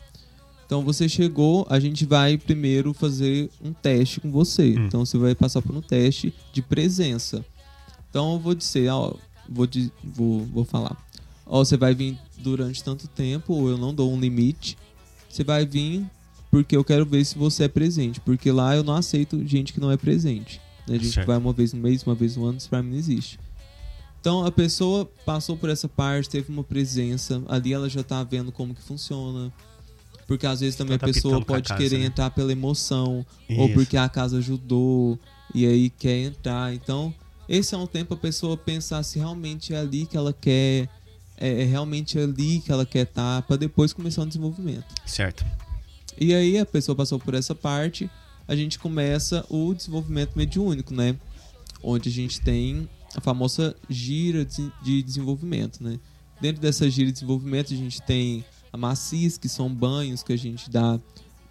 Então você chegou, a gente vai primeiro fazer um teste com você. Hum. Então você vai passar por um teste de presença. Então eu vou dizer, ó, vou, vou, vou falar. Ó, você vai vir durante tanto tempo, ou eu não dou um limite. Você vai vir porque eu quero ver se você é presente. Porque lá eu não aceito gente que não é presente. Né? Gente que Certo. vai uma vez no mês, uma vez no ano, isso pra mim não existe. Então a pessoa passou por essa parte, teve uma presença, ali ela já tá vendo como que funciona. Porque às vezes também Tá a pessoa a pode casa, querer né? entrar pela emoção, ou Isso. porque a casa ajudou, e aí quer entrar. Então, esse é um tempo a pessoa pensar se realmente é ali que ela quer, é, é realmente ali que ela quer estar, para depois começar um desenvolvimento. Certo. E aí a pessoa passou por essa parte, a gente começa o desenvolvimento mediúnico, né? Onde a gente tem a famosa gira de de desenvolvimento, né? Dentro dessa gira de desenvolvimento a gente tem a maciz, que são banhos que a gente dá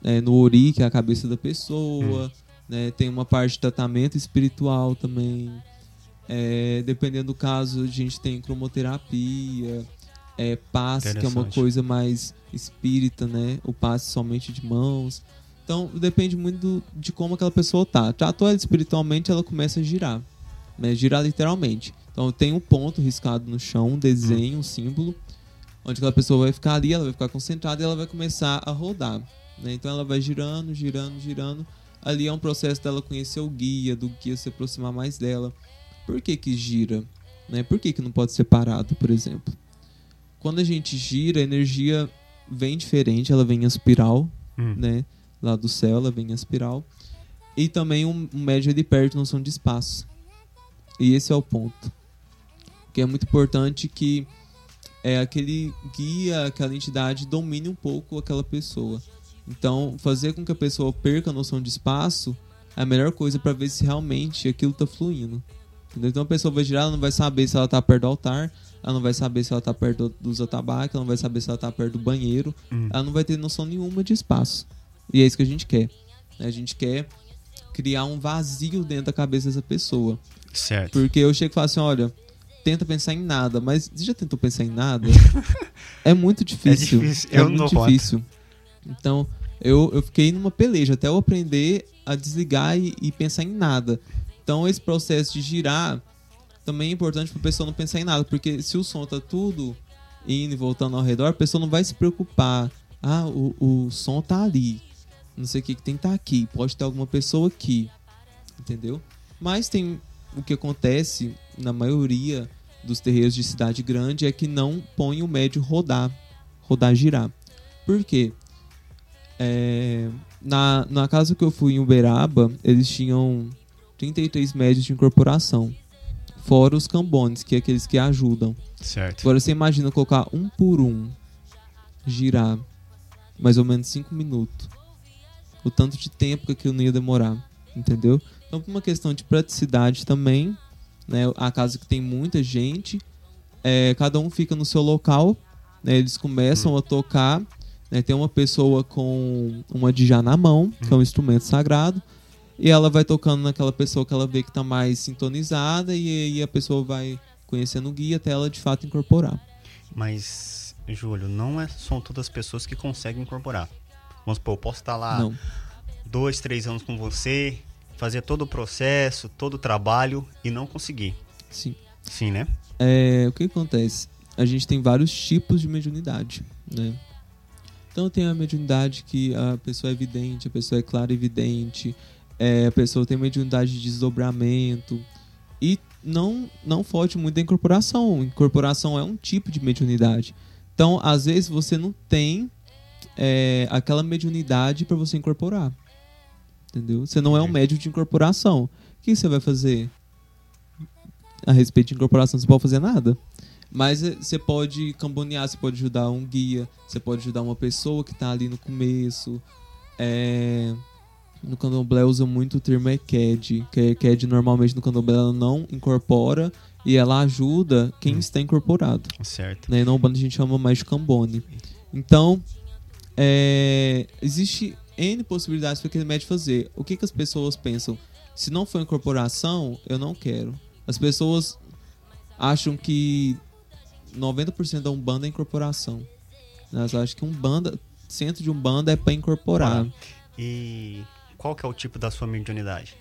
é, no ori, que é a cabeça da pessoa, né? Tem uma parte de tratamento espiritual também. É, dependendo do caso, a gente tem cromoterapia, é, passe, que é uma coisa mais espírita, né? O passe somente de mãos. Então, depende muito do- de como aquela pessoa tá. Tratou ela espiritualmente, ela começa a girar. Né? Girar literalmente. Então, tem um ponto riscado no chão, um desenho, um símbolo, onde aquela pessoa vai ficar ali, ela vai ficar concentrada e ela vai começar a rodar. né? Então, ela vai girando, girando, girando. Ali é um processo dela conhecer o guia, do guia se aproximar mais dela. Por que que gira? Né? Por que que não pode ser parado, por exemplo? Quando a gente gira, a energia vem diferente, ela vem em espiral, Hum. né? Lá do céu, ela vem em espiral. E também um, um médio ali perto, noção de espaço. E esse é o ponto. Que é muito importante que é aquele guia, aquela entidade domine um pouco aquela pessoa. Então, fazer com que a pessoa perca a noção de espaço é a melhor coisa para ver se realmente aquilo tá fluindo. Entendeu? Então a pessoa vai girar, ela não vai saber se ela tá perto do altar, ela não vai saber se ela tá perto do- dos atabaques, ela não vai saber se ela tá perto do banheiro, Hum. ela não vai ter noção nenhuma de espaço. E é isso que a gente quer. A gente quer criar um vazio dentro da cabeça dessa pessoa. Certo. Porque eu chego e falo assim, olha, tenta pensar em nada, mas você já tentou pensar em nada? (laughs) é muito difícil. difícil, É eu muito conta. difícil. Então, eu, eu fiquei numa peleja até eu aprender a desligar e, e pensar em nada. Então, esse processo de girar também é importante para a pessoa não pensar em nada, porque se o som tá tudo indo e voltando ao redor, a pessoa não vai se preocupar. Ah, o, o som tá ali. Não sei o que, que tem que estar aqui. Pode ter alguma pessoa aqui. Entendeu? Mas tem o que acontece na maioria dos terreiros de cidade grande é que não põe o médio rodar, rodar girar. Por quê? É, na, na casa que eu fui em Uberaba, eles tinham 33 médios de incorporação. Fora os cambones, que é aqueles que ajudam. Certo. Agora você imagina colocar um por um, girar mais ou menos 5 minutos. O tanto de tempo que aquilo não ia demorar, entendeu? Então, por uma questão de praticidade também, né? A casa que tem muita gente, é, cada um fica no seu local, né? Eles começam a tocar, né? Tem uma pessoa com uma dijá na mão, que é um instrumento sagrado, e ela vai tocando naquela pessoa que ela vê que tá mais sintonizada, e aí a pessoa vai conhecendo o guia até ela de fato incorporar. Mas, Júlio, não é, são todas as pessoas que conseguem incorporar. Vamos supor, eu posso estar lá Não. dois, três anos com você, fazer todo o processo, todo o trabalho e não conseguir. Sim. Sim, né? É, o que acontece? A gente tem vários tipos de mediunidade, né? Então tem a mediunidade que a pessoa é evidente, a pessoa é clara e evidente, é, a pessoa tem mediunidade de desdobramento e não não foge muito da incorporação. Incorporação é um tipo de mediunidade. Então, às vezes você não tem é, aquela mediunidade para você incorporar. Entendeu? Você não é um médium de incorporação. O que você vai fazer? a respeito de incorporação, você não pode fazer nada. Mas eh, você pode cambonear, você pode ajudar um guia, você pode ajudar uma pessoa que tá ali no começo. É, No candomblé usa muito o termo EQED, que EQED normalmente no candomblé ela não incorpora e ela ajuda quem Hum. está incorporado. Certo. Né? E na Umbanda a gente chama mais de cambone. Então, é, existe N possibilidades para aquele médico fazer. O que, que as pessoas pensam? Se não for incorporação, eu não quero. As pessoas acham que 90% da Umbanda é incorporação. Elas acham que um banda, centro de Umbanda é para incorporar. E qual que é o tipo da sua mediunidade?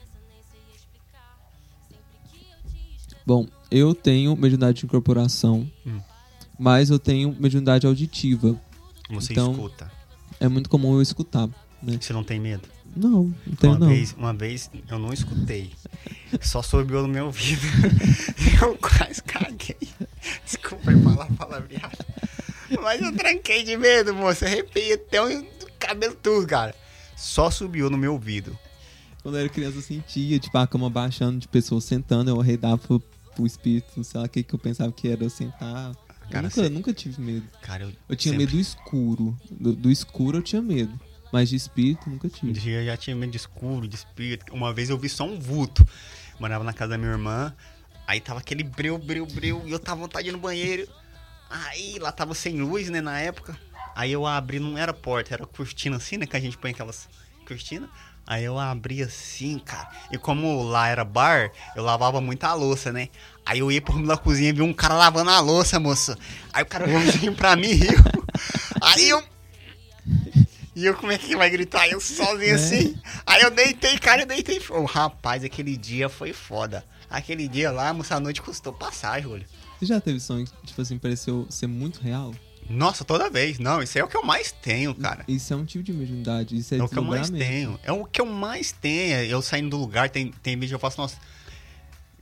Bom, eu tenho mediunidade de incorporação, Hum. mas eu tenho mediunidade auditiva. Você Então- escuta. É muito comum eu escutar. Você não tem medo? Não, não tenho uma, não. Vez, uma vez eu não escutei. Só sobrou no meu ouvido. (laughs) eu quase caguei. Desculpa falar palavreado. Mas eu tranquei de medo, moça. Arrepiei até o cabelo tudo, cara. Só subiu no meu ouvido. Quando eu era criança, eu sentia, tipo, a cama baixando de pessoas sentando, eu arredava pro, pro espírito, sei lá o que, que eu pensava que era eu sentar. Eu Cara, nunca, cê- nunca tive medo. Cara, eu, Eu tinha sempre- medo do escuro. Do, do escuro eu tinha medo. Mas de espírito, nunca tive. eu já tinha medo de escuro, de espírito. Uma vez eu vi só um vulto. Morava na casa da minha irmã. Aí tava aquele breu, breu, breu. E eu tava vontade de ir no banheiro. Aí lá tava sem luz, né, na época. Aí eu abri, não era porta, era cortina assim, né? Que a gente põe aquelas cortinas. Aí eu abri assim, cara. E como lá era bar, eu lavava muita louça, né? Aí eu ia pro rumo da cozinha e vi um cara lavando a louça, moça. Aí o cara olhou assim pra mim e riu. (laughs) Aí eu. E eu, como é que vai gritar? Eu sozinho Né? assim. Aí eu deitei, cara, eu deitei. Ô, rapaz, aquele dia foi foda. Aquele dia lá, moça, a noite custou passagem, olha. Você já teve sonho que, tipo assim, pareceu ser muito real? Nossa, toda vez. Não, isso aí é o que eu mais tenho, cara. Isso é um tipo de mediunidade, isso é, É o que eu mais tenho. É o que eu mais tenho. Eu saindo do lugar, tem, tem vídeo que eu faço, nossa,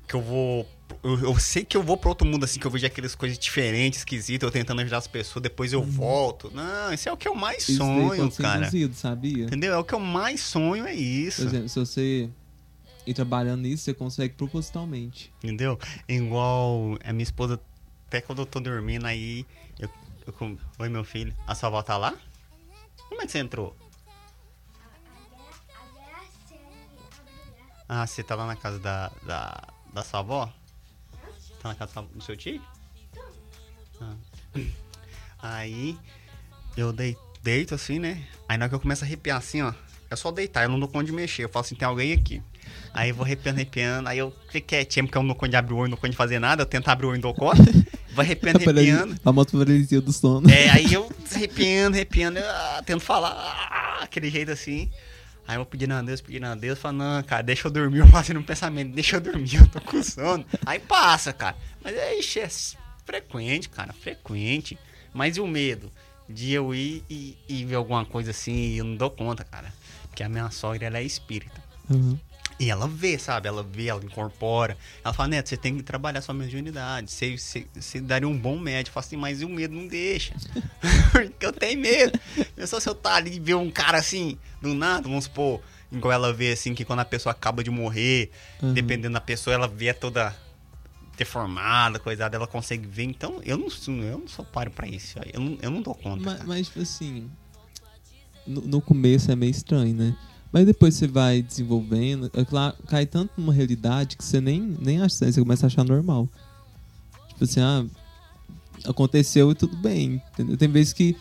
que eu vou. Eu, eu sei que eu vou pra outro mundo, assim, que eu vejo aquelas coisas diferentes, esquisitas, eu tentando ajudar as pessoas, depois eu volto. Não, isso é o que eu mais Uhum. Isso sonho, pode ser cara. induzido, sabia? Entendeu? É o que eu mais sonho, é Por isso. exemplo, se você ir trabalhando nisso, você consegue propositalmente. Entendeu? Igual a minha esposa, até quando eu tô dormindo aí, com- Oi, meu filho, a sua avó tá lá? Como é que você entrou? Ah, você tá lá na casa da, da, da sua avó? Tá na casa do seu tio? Ah. (laughs) Aí, eu dei, deito assim, né? Aí na hora que eu começo a arrepiar assim, ó. É só deitar, eu não dou conta de mexer. Eu falo assim, tem alguém aqui. Aí eu vou arrepiando, arrepiando. Aí eu fico quietinho, porque eu não dou conta de abrir o olho, não dou conta de fazer nada. Eu tento abrir o olho e não dou conta. (laughs) Vou arrepiando, (laughs) arrepiando. A moto paralisia do sono. É, aí eu arrepiando, arrepiando, ah, tento falar ah, aquele jeito assim. Aí eu pedindo a Deus, pedindo a Deus, falando, não, cara, deixa eu dormir, eu fazendo um pensamento, deixa eu dormir, eu tô com sono. Aí passa, cara. Mas é, ixi, é frequente, cara, frequente. Mas e o medo de eu ir e, e ver alguma coisa assim e eu não dou conta, cara. Porque a minha sogra, ela é espírita. Uhum. E ela vê, sabe? Ela vê, ela incorpora. Ela fala, Neto, você tem que trabalhar sua mediunidade. Você, você, você daria um bom médico. Eu falo assim, mas o medo não deixa. (laughs) Porque eu tenho medo. Pensou se eu tá ali e ver um cara assim, do nada, vamos supor, igual ela vê assim, que quando a pessoa acaba de morrer, Uhum. dependendo da pessoa, ela vê toda deformada, coisada, ela consegue ver. Então, eu não, eu não sou páreo pra isso. Eu não, eu não dou conta. Mas, mas, tipo assim, no, no começo é meio estranho, né? Mas depois você vai desenvolvendo, é claro, cai tanto numa realidade que você nem, nem acha estranho, você começa a achar normal. Tipo assim, ah, aconteceu e tudo bem, entendeu? Tem vezes que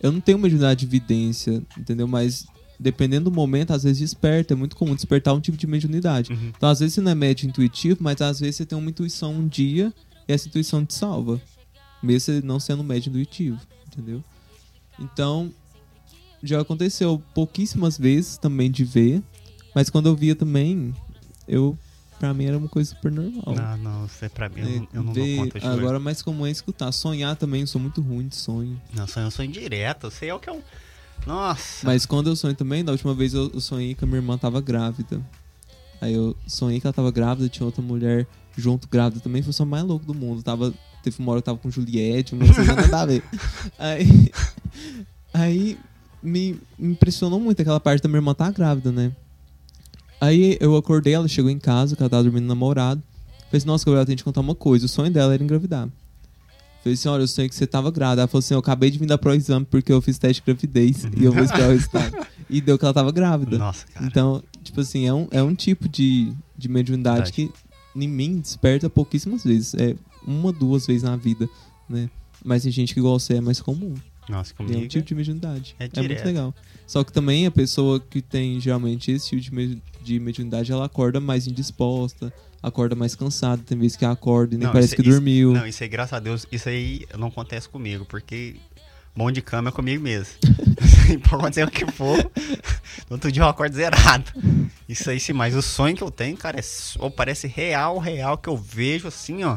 eu não tenho uma mediunidade de evidência, entendeu? Mas dependendo do momento, às vezes desperta. É muito comum despertar um tipo de mediunidade. Uhum. Então, às vezes você não é médio intuitivo, mas às vezes você tem uma intuição um dia e essa intuição te salva. Mesmo você não sendo médio intuitivo, entendeu? Então, já aconteceu pouquíssimas vezes também de ver, mas quando eu via também, eu pra mim era uma coisa super normal. Não, não, isso é pra mim, eu, não- eu não Ver- dou conta de. Agora, mais comum é escutar. Sonhar também, eu sou muito ruim de sonho. Não, sonho, sonho direto. Eu sei é o que eu. Nossa. Mas quando eu sonho também, da última vez eu, eu sonhei que a minha irmã tava grávida. Aí eu sonhei que ela tava grávida, tinha outra mulher junto grávida também, foi o sonho mais louco do mundo. Tava, teve uma hora que eu tava com Juliette, uma coisa nada a ver. (laughs) Aí, aí me, me impressionou muito aquela parte da minha irmã tá grávida, né? Aí eu acordei, ela chegou em casa, que ela tava dormindo namorado. Falei assim, nossa, Gabriela, tem que te contar uma coisa. O sonho dela era engravidar. Falei assim, olha, eu sonhei que você tava grávida. Ela falou assim, eu acabei de vir dar pro exame porque eu fiz teste de gravidez (laughs) e eu vou esperar o resultado. E deu que ela tava grávida. Nossa, cara. Então, tipo assim, é um, é um tipo de, de mediunidade Verdade. que em mim desperta pouquíssimas vezes. É uma, duas vezes na vida, né? Mas tem gente que igual você é mais comum. Nossa, comigo. é um tipo de mediunidade. É É, muito legal. Só que também a pessoa que tem geralmente esse tipo de, de mediunidade, ela acorda mais indisposta, acorda mais cansada. Tem vezes que acorda e nem Não, parece isso- que isso- dormiu. Não, isso aí, graças a Deus, isso aí não acontece comigo, porque bom de cama é comigo mesmo. Isso (laughs) (laughs) pode acontecer o que for. No outro dia eu acordo zerado. Isso aí sim, mas o sonho que eu tenho, cara, é, só- parece real, real, que eu vejo assim, ó.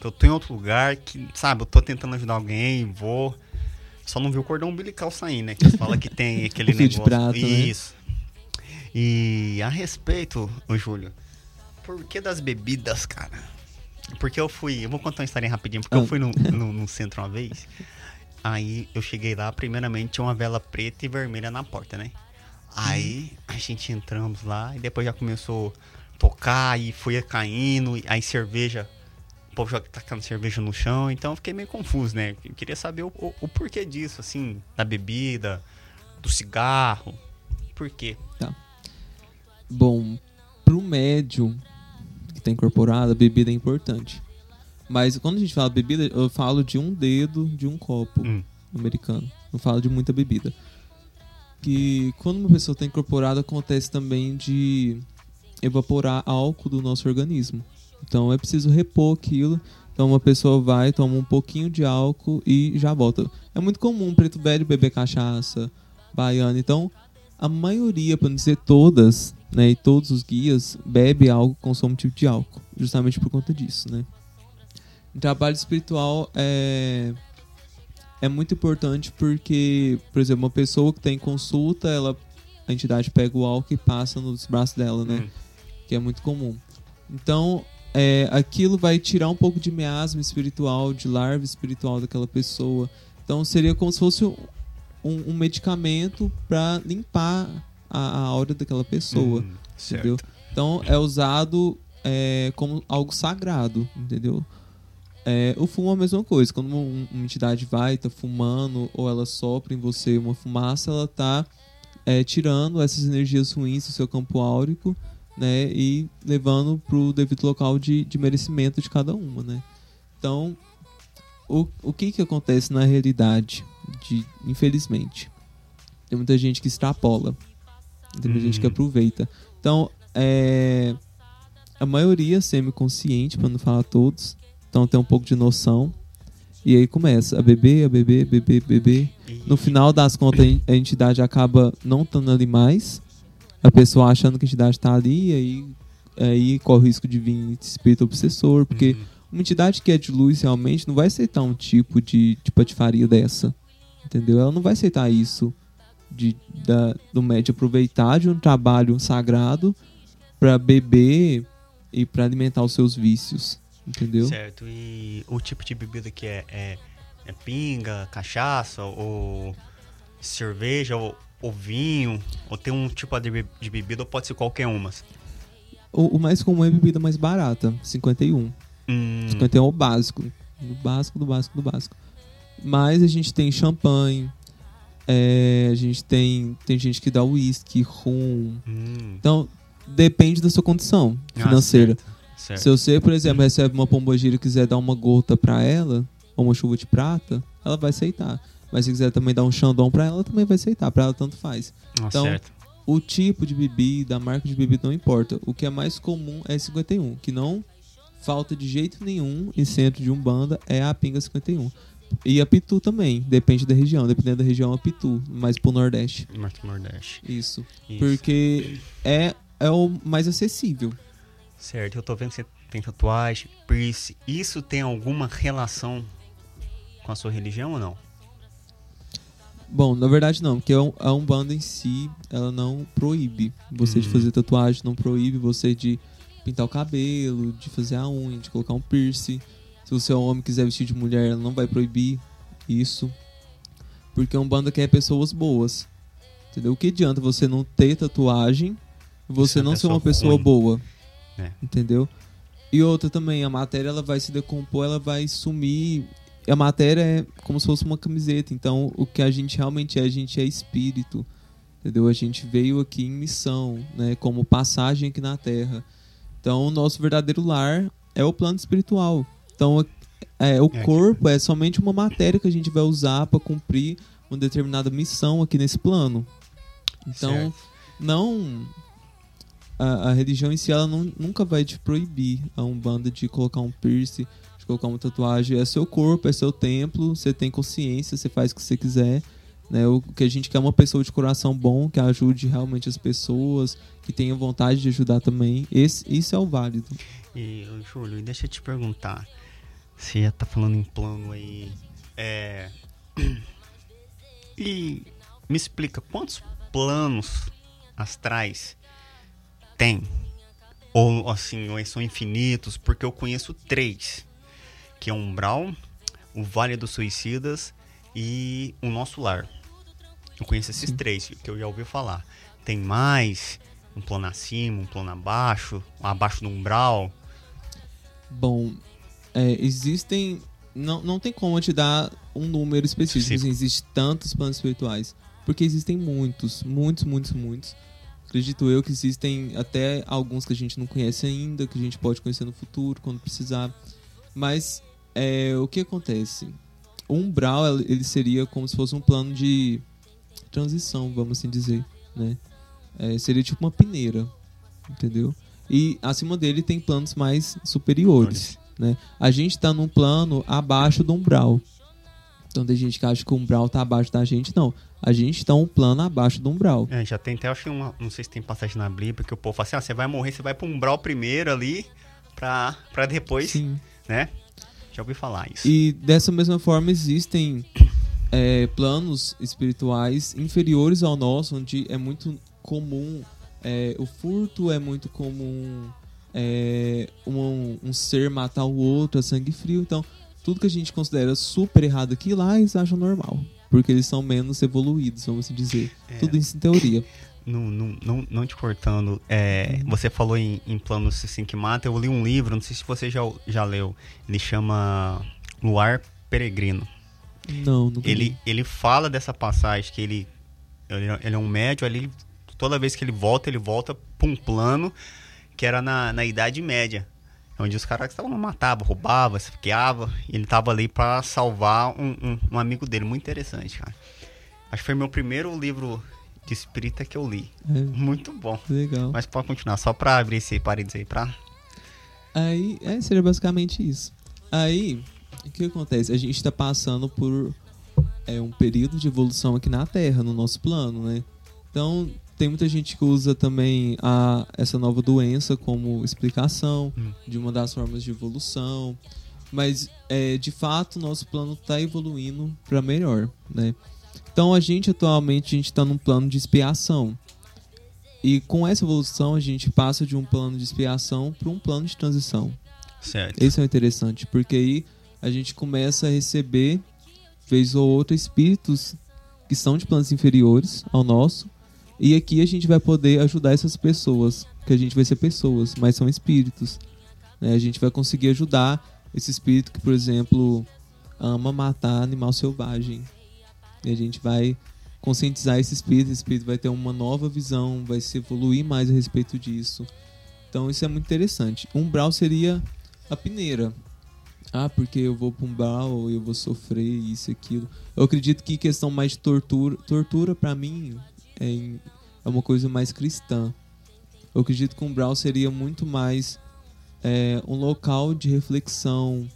Que eu tô em outro lugar, que, sabe, eu tô tentando ajudar alguém, vou. Só não vi o cordão umbilical saindo, né? Que fala que tem (laughs) aquele O fio de negócio. prata, né? Isso. E a respeito, ô Júlio, por que das bebidas, cara? Porque eu fui. Eu vou contar uma história rapidinho, porque Ah. eu fui no, (laughs) no, no centro uma vez. Aí eu cheguei lá, primeiramente tinha uma vela preta e vermelha na porta, né? Aí a gente entramos lá e depois já começou a tocar e foi caindo, aí cerveja, o povo já tacando cerveja no chão, então eu fiquei meio confuso, né? Eu queria saber o, o, o porquê disso, assim, da bebida, do cigarro, por quê? Bom, pro médium que tá incorporado, a bebida é importante. Mas quando a gente fala bebida, eu falo de um dedo de um copo Hum. americano. Não falo de muita bebida. Que quando uma pessoa está incorporada, acontece também de evaporar álcool do nosso organismo. Então é preciso repor aquilo. Então uma pessoa vai, toma um pouquinho de álcool e já volta. É muito comum um preto velho beber cachaça, baiana. Então a maioria, para não dizer todas, né, e todos os guias, bebe algo, consome um tipo de álcool. Justamente por conta disso, né? O trabalho espiritual é é muito importante porque, por exemplo, uma pessoa que tem consulta, ela a entidade pega o álcool e passa nos braços dela, né? Hum. Que é muito comum. Então, é, aquilo vai tirar um pouco de miasma espiritual, de larva espiritual daquela pessoa. Então, seria como se fosse um, um medicamento para limpar a, a aura daquela pessoa. Hum, entendeu? Então é usado é, como algo sagrado, entendeu? É, o fumo é a mesma coisa. Quando uma, uma entidade vai, tá fumando, ou ela sopra em você uma fumaça, ela tá é, tirando essas energias ruins do seu campo áurico, né? E levando pro devido local de, de merecimento de cada uma, né? Então, o, o que que acontece na realidade? De, infelizmente, tem muita gente que extrapola. Tem muita gente que Hum. aproveita. Então, é, a maioria semi-consciente, para não falar todos, então tem um pouco de noção. E aí começa a beber, a beber, beber, beber. E- No final das contas, a entidade acaba não estando ali mais. A pessoa achando que a entidade está ali, e aí, aí corre o risco de vir espírito obsessor, porque Hum, uma entidade que é de luz realmente não vai aceitar um tipo de, de patifaria dessa. Entendeu? Ela não vai aceitar isso de, da, do médium aproveitar de um trabalho sagrado para beber e para alimentar os seus vícios. Entendeu? Certo. E o tipo de bebida que é, é, é pinga, cachaça, ou cerveja, ou, ou vinho, ou tem um tipo de, be- de bebida, ou pode ser qualquer uma. O, o mais comum é a bebida mais barata, 51. Hum, 51 é o básico. Do básico, do básico, do básico. Mas a gente tem champanhe, é, a gente tem, tem gente que dá uísque, rum. hum. Então, depende da sua condição Ah, financeira. certo, certo. Se você, por exemplo, recebe uma pombogira e quiser dar uma gota pra ela, ou uma chuva de prata, ela vai aceitar. Mas se quiser também dar um xandão pra ela, também vai aceitar. Pra ela, tanto faz. Ah, então, certo. O tipo de bebida, a marca de bebida não importa. O que é mais comum é 51, que não falta de jeito nenhum em centro de Umbanda é a pinga 51. E a pitu também, depende da região. Dependendo da região, a pitu, mais pro Nordeste. Norte Nordeste. Isso. Isso. Porque é, é o mais acessível. Certo, eu tô vendo que você tem tatuagem, piercing. Isso tem alguma relação com a sua religião ou não? Bom, na verdade não, porque a Um- a Umbanda em si, ela não proíbe você de Uhum. fazer tatuagem, não proíbe você de pintar o cabelo, de fazer a unha, de colocar um piercing. Se você é um homem e quiser vestir de mulher, ela não vai proibir isso. Porque a Umbanda quer pessoas boas. Entendeu? O que adianta você não ter tatuagem e você não ser uma pessoa pessoa ruim. boa? É. Entendeu? E outra também, a matéria ela vai se decompor, ela vai sumir. A matéria é como se fosse uma camiseta. Então, o que a gente realmente é, a gente é espírito. Entendeu? A gente veio aqui em missão, né? Como passagem aqui na Terra. Então, o nosso verdadeiro lar é o plano espiritual. Então, é, o É, corpo é somente uma matéria que a gente vai usar para cumprir uma determinada missão aqui nesse plano. Então, Certo. não a, a religião em si ela não, nunca vai te proibir a umbanda de colocar um piercing, de colocar uma tatuagem. É seu corpo, é seu templo, você tem consciência, você faz o que você quiser. Né? O que a gente quer é uma pessoa de coração bom, que ajude realmente as pessoas, que tenha vontade de ajudar também. Esse, isso é o válido. E, Júlio, deixa eu te perguntar. Você já tá falando em plano aí. É. (clears throat) E me explica quantos planos astrais tem? Ou assim, ou são infinitos? Porque eu conheço três: que é Umbral, o Vale dos Suicidas e o nosso lar. Eu conheço esses Sim. três que eu já ouvi falar. Tem mais um plano acima, um plano abaixo, um abaixo do umbral. Bom, é, existem. Não, não tem como te dar um número específico. Específico. Assim, existem tantos planos espirituais. Porque existem muitos, muitos, muitos, muitos. Acredito eu que existem até alguns que a gente não conhece ainda, que a gente pode conhecer no futuro, quando precisar. Mas é, o que acontece? O umbral ele seria como se fosse um plano de transição, vamos assim dizer, né? É, seria tipo uma peneira, entendeu? E acima dele tem planos mais superiores, né? A gente tá num plano abaixo do umbral. Então tem gente que acha que o umbral tá abaixo da gente, não. A gente tá um plano abaixo do umbral. É, já tem até, acho que uma, não sei se tem passagem na Bíblia, que o povo fala assim, ah, você vai morrer, você vai pro umbral primeiro ali, pra, pra depois, Sim. né? Já ouvi falar isso. E dessa mesma forma existem é, planos espirituais inferiores ao nosso, onde é muito comum é, o furto, é muito comum é, um, um ser matar o outro a sangue frio. Então, tudo que a gente considera super errado aqui, lá eles acham normal. Porque eles são menos evoluídos, vamos dizer. É. Tudo isso em teoria. (coughs) Não, não, não, não te cortando, é, você falou em, em planos assim que mata, eu li um livro, não sei se você já, já leu, ele chama Luar Peregrino. Não, nunca Ele, vi. ele fala dessa passagem que ele, ele, é um médio ali, toda vez que ele volta, ele volta pra um plano que era na, na Idade Média. Onde os caras estavam matavam, roubavam, esfaqueavam. E ele tava ali pra salvar um, um, um amigo dele. Muito interessante, cara. Acho que foi meu primeiro livro de espírita que eu li. É, Muito bom. legal. Mas pode continuar, só pra abrir esse parênteses aí pra. Aí, é, seria basicamente isso. Aí, o que acontece? A gente está passando por é, um período de evolução aqui na Terra, no nosso plano, né? Então, tem muita gente que usa também a, essa nova doença como explicação Hum. de uma das formas de evolução. Mas, é, de fato, nosso plano está evoluindo para melhor, né? Então, a gente atualmente a gente está num plano de expiação. E com essa evolução, a gente passa de um plano de expiação para um plano de transição. Certo. Esse é o interessante, porque aí a gente começa a receber, vez ou outra, espíritos que são de planos inferiores ao nosso. E aqui a gente vai poder ajudar essas pessoas, que a gente vai ser pessoas, mas são espíritos. né? A gente vai conseguir ajudar esse espírito que, por exemplo, ama matar animal selvagem. E a gente vai conscientizar esse espírito, esse espírito vai ter uma nova visão, vai se evoluir mais a respeito disso. Então isso é muito interessante. Umbral seria a peneira. Ah, porque eu vou pra umbral, eu vou sofrer isso e aquilo. Eu acredito que questão mais de tortura, tortura para mim é, é uma coisa mais cristã. Eu acredito que umbral seria muito mais é, um local de reflexão,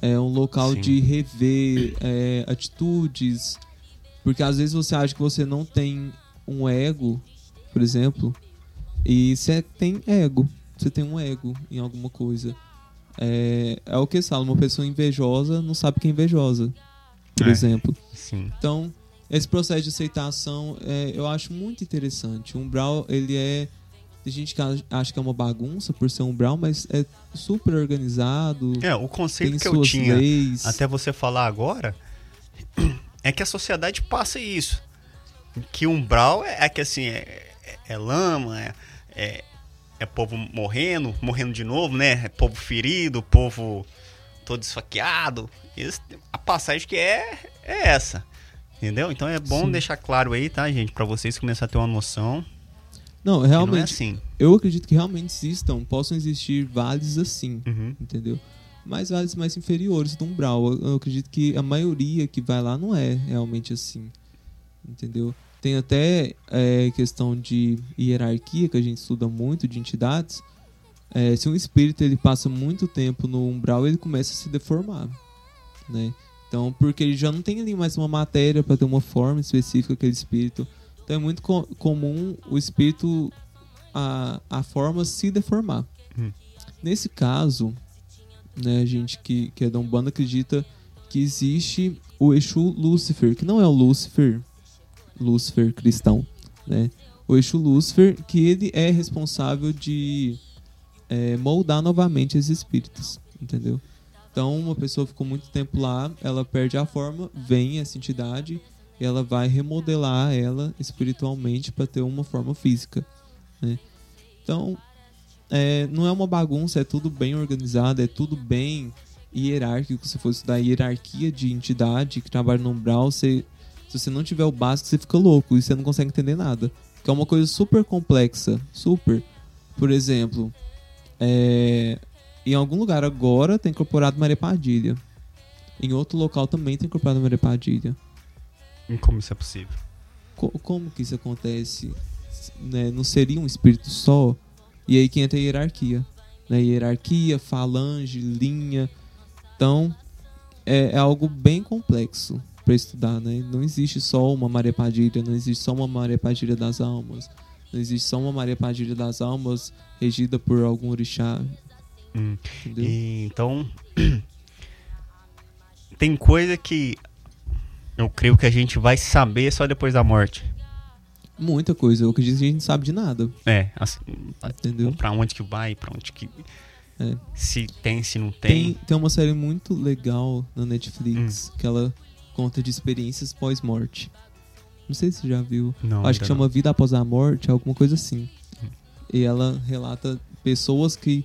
é um local Sim. de rever é, atitudes, porque às vezes você acha que você não tem um ego, por exemplo, e você tem ego. Você tem um ego em alguma coisa. É, é o que fala, uma pessoa invejosa não sabe que é invejosa, por É. exemplo. Sim. Então, esse processo de aceitação é, eu acho muito interessante. O umbral, ele é. Tem gente que ach- acha que é uma bagunça por ser um umbral, mas é super organizado. É, o conceito que eu tinha leis. até você falar agora é que a sociedade passa isso. Que umbral é, é que assim, é, é- é lama, é, é, é povo morrendo, morrendo de novo, né? É povo ferido, povo todo esfaqueado. Esse- a passagem que é, é essa. Entendeu? Então é bom Sim. deixar claro aí, tá, gente? Pra vocês começarem a ter uma noção. Não, que não é realmente, assim. eu acredito que realmente existam, possam existir vales assim. Uhum. entendeu? Mas vales mais inferiores do umbral. Eu, eu acredito que a maioria que vai lá não é realmente assim, entendeu? Tem até é, questão de hierarquia que a gente estuda muito de entidades. É, se um espírito ele passa muito tempo no umbral, ele começa a se deformar, né? Então, porque ele já não tem ali mais uma matéria para ter uma forma específica aquele espírito. Então é muito co- comum o espírito a, a forma se deformar. Hum. Nesse caso, né, a gente que, que é da Umbanda acredita que existe o Exu Lúcifer, que não é o Lúcifer, Lúcifer cristão, né? O Exu Lúcifer, que ele é responsável de é, moldar novamente esses espíritos, entendeu? Então, uma pessoa ficou muito tempo lá, ela perde a forma, vem essa entidade e ela vai remodelar ela espiritualmente para ter uma forma física. Né? Então, é, não é uma bagunça, é tudo bem organizado, é tudo bem hierárquico. Se for estudar hierarquia de entidade que trabalha no umbral, você, se você não tiver o básico, você fica louco e você não consegue entender nada. Que é uma coisa super complexa, super. Por exemplo, é, em algum lugar agora tem incorporado Maria Padilha. Em outro local também tem incorporado Maria Padilha. E como isso é possível? Co- como que isso acontece? Né, Não seria um espírito só? E aí que entra a hierarquia. Né? Hierarquia, falange, linha. Então, é, é algo bem complexo para estudar. Né? Não existe só uma Maria Padilha, não existe só uma Maria Padilha das almas. Não existe só uma Maria Padilha das almas regida por algum orixá. Hum. E, então, (clears throat) tem coisa que eu creio que a gente vai saber só depois da morte. Muita coisa. Eu acredito que a gente não sabe de nada. É, assim, Entendeu? pra onde que vai, pra onde que... É. Se tem, se não Tem, tem. tem uma série muito legal na Netflix Hum. que ela conta de experiências pós-morte. Não sei se você já viu. Não, Acho que chama Vida Após a Morte, alguma coisa assim. Hum. E ela relata pessoas que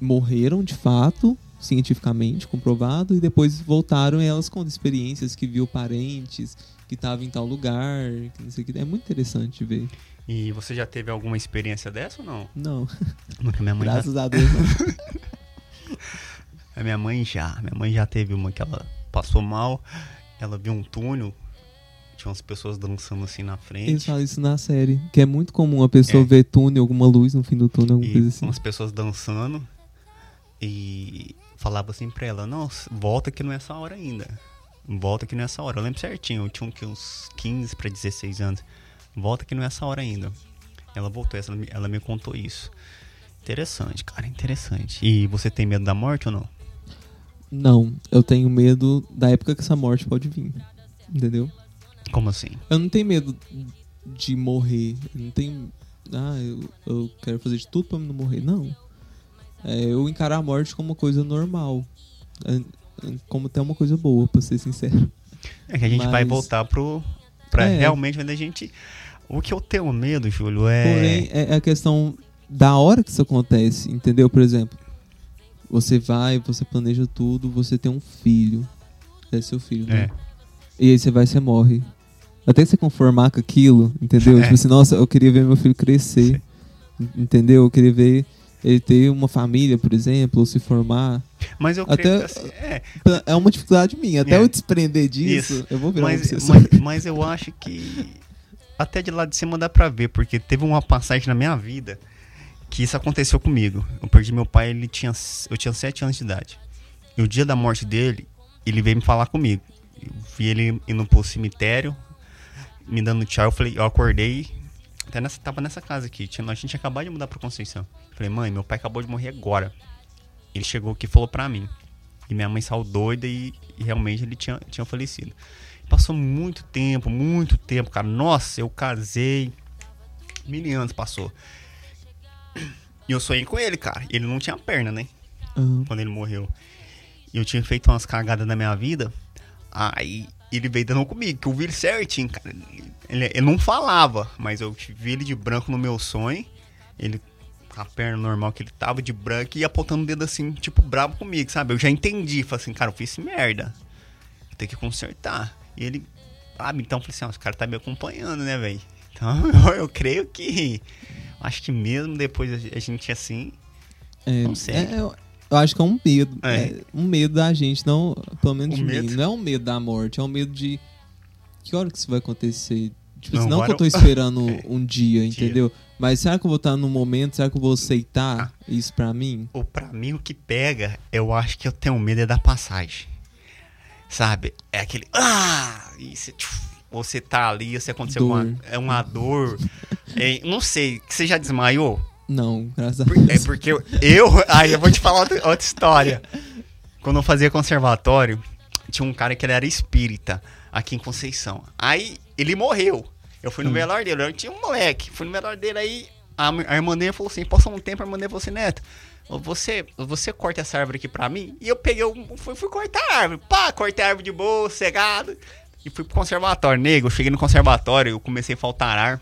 morreram de fato, cientificamente comprovado, e depois voltaram e elas contam experiências que viu parentes, que estavam em tal lugar, que não sei o que. É muito interessante ver. E você já teve alguma experiência dessa ou não? Não, Nunca minha mãe já graças a Deus. Não. (laughs) A minha mãe já. Minha mãe já teve uma que ela passou mal. Ela viu um túnel. Tinha umas pessoas dançando assim na Eles frente. falam isso na série, que é muito comum a pessoa É. ver túnel, alguma luz no fim do túnel, alguma E coisa assim. umas pessoas dançando. E falava assim pra ela: Não, volta que não é essa hora ainda. Volta que não é essa hora. Eu lembro certinho. Eu tinha uns 15 pra 16 anos. Volta que não é essa hora ainda. Ela voltou, ela me, ela me contou isso. Interessante, cara, interessante. E você tem medo da morte ou não? Não, eu tenho medo da época que essa morte pode vir. Entendeu? Como assim? Eu não tenho medo de morrer. Eu não tenho. Ah, eu, eu quero fazer de tudo pra não morrer. Não. É, eu encaro a morte como uma coisa normal. É, é como até uma coisa boa, pra ser sincero. É que a gente vai Mas- voltar pro. Pra É. realmente onde a gente. O que eu tenho medo, Júlio, é. Porém, é a questão da hora que isso acontece, entendeu? Por exemplo, você vai, você planeja tudo, você tem um filho. É seu filho, né? É. E aí você vai e você morre. Até você conformar com aquilo, entendeu? É. Tipo assim, nossa, eu queria ver meu filho crescer. en- Entendeu? Eu queria ver ele ter uma família, por exemplo, ou se formar. Mas eu creio Até- que assim, é, É uma dificuldade minha. Até É. eu desprender disso, Isso. eu vou virar mas, mas, mas eu acho que até de lá de cima dá pra ver, porque teve uma passagem na minha vida que isso aconteceu comigo. Eu perdi meu pai, ele tinha, eu tinha 7 anos de idade. E o dia da morte dele, ele veio me falar comigo. Eu vi ele indo pro cemitério, me dando tchau. Eu falei, eu acordei, até nessa, tava nessa casa aqui. Tinha, a gente tinha acabado de mudar pra Conceição. Eu falei, mãe, meu pai acabou de morrer agora. Ele chegou aqui e falou pra mim. E minha mãe saiu doida e, e realmente ele tinha, tinha falecido. Passou muito tempo, muito tempo, cara. Nossa, eu casei. Mil anos passou. E eu sonhei com ele, cara. Ele não tinha perna, né? Aham. Quando ele morreu. E eu tinha feito umas cagadas na minha vida. Aí ele veio dando comigo, que eu vi ele certinho, cara. Ele, ele não falava, mas eu vi ele de branco no meu sonho. Ele a perna normal que ele tava de branco e apontando o dedo assim, tipo, bravo comigo, sabe? Eu já entendi. Falei assim, cara, eu fiz merda. Vou ter que consertar. E ele, sabe? Então eu falei assim, ó, os caras tá me acompanhando, né, velho? Então eu, (laughs) eu creio que. Acho que mesmo depois a gente assim. É, sei. é, eu, eu acho que é um medo. É. É, um medo da gente, não, pelo menos O de mim. medo? Não é um medo da morte, é um medo de que hora que isso vai acontecer. Tipo, Não, não, que eu tô eu- esperando (laughs) É. um dia, entendeu? Mas será que eu vou estar no momento? Será que eu vou aceitar Ah. isso pra mim? Ou pra mim o que pega, eu acho que eu tenho medo é da passagem. Sabe? É aquele. Ah! E você, você tá ali, você aconteceu Dor. uma, é uma dor. É, não sei, você já desmaiou? Não, graças a Por- Deus. É porque eu. eu (laughs) aí eu vou te falar outra, outra história. Quando eu fazia conservatório, tinha um cara que ele era espírita aqui em Conceição. Aí ele morreu. Eu fui no Hum. velório dele, eu tinha um moleque. Fui no velório dele aí. A, a irmã dele falou assim: passou um tempo, a irmã dele falou assim: Neto, você, você corta essa árvore aqui pra mim? E eu peguei, eu fui, fui cortar a árvore. Pá, cortei a árvore de boa, cegado. E fui pro conservatório. Nego, eu cheguei no conservatório, eu comecei a faltar ar.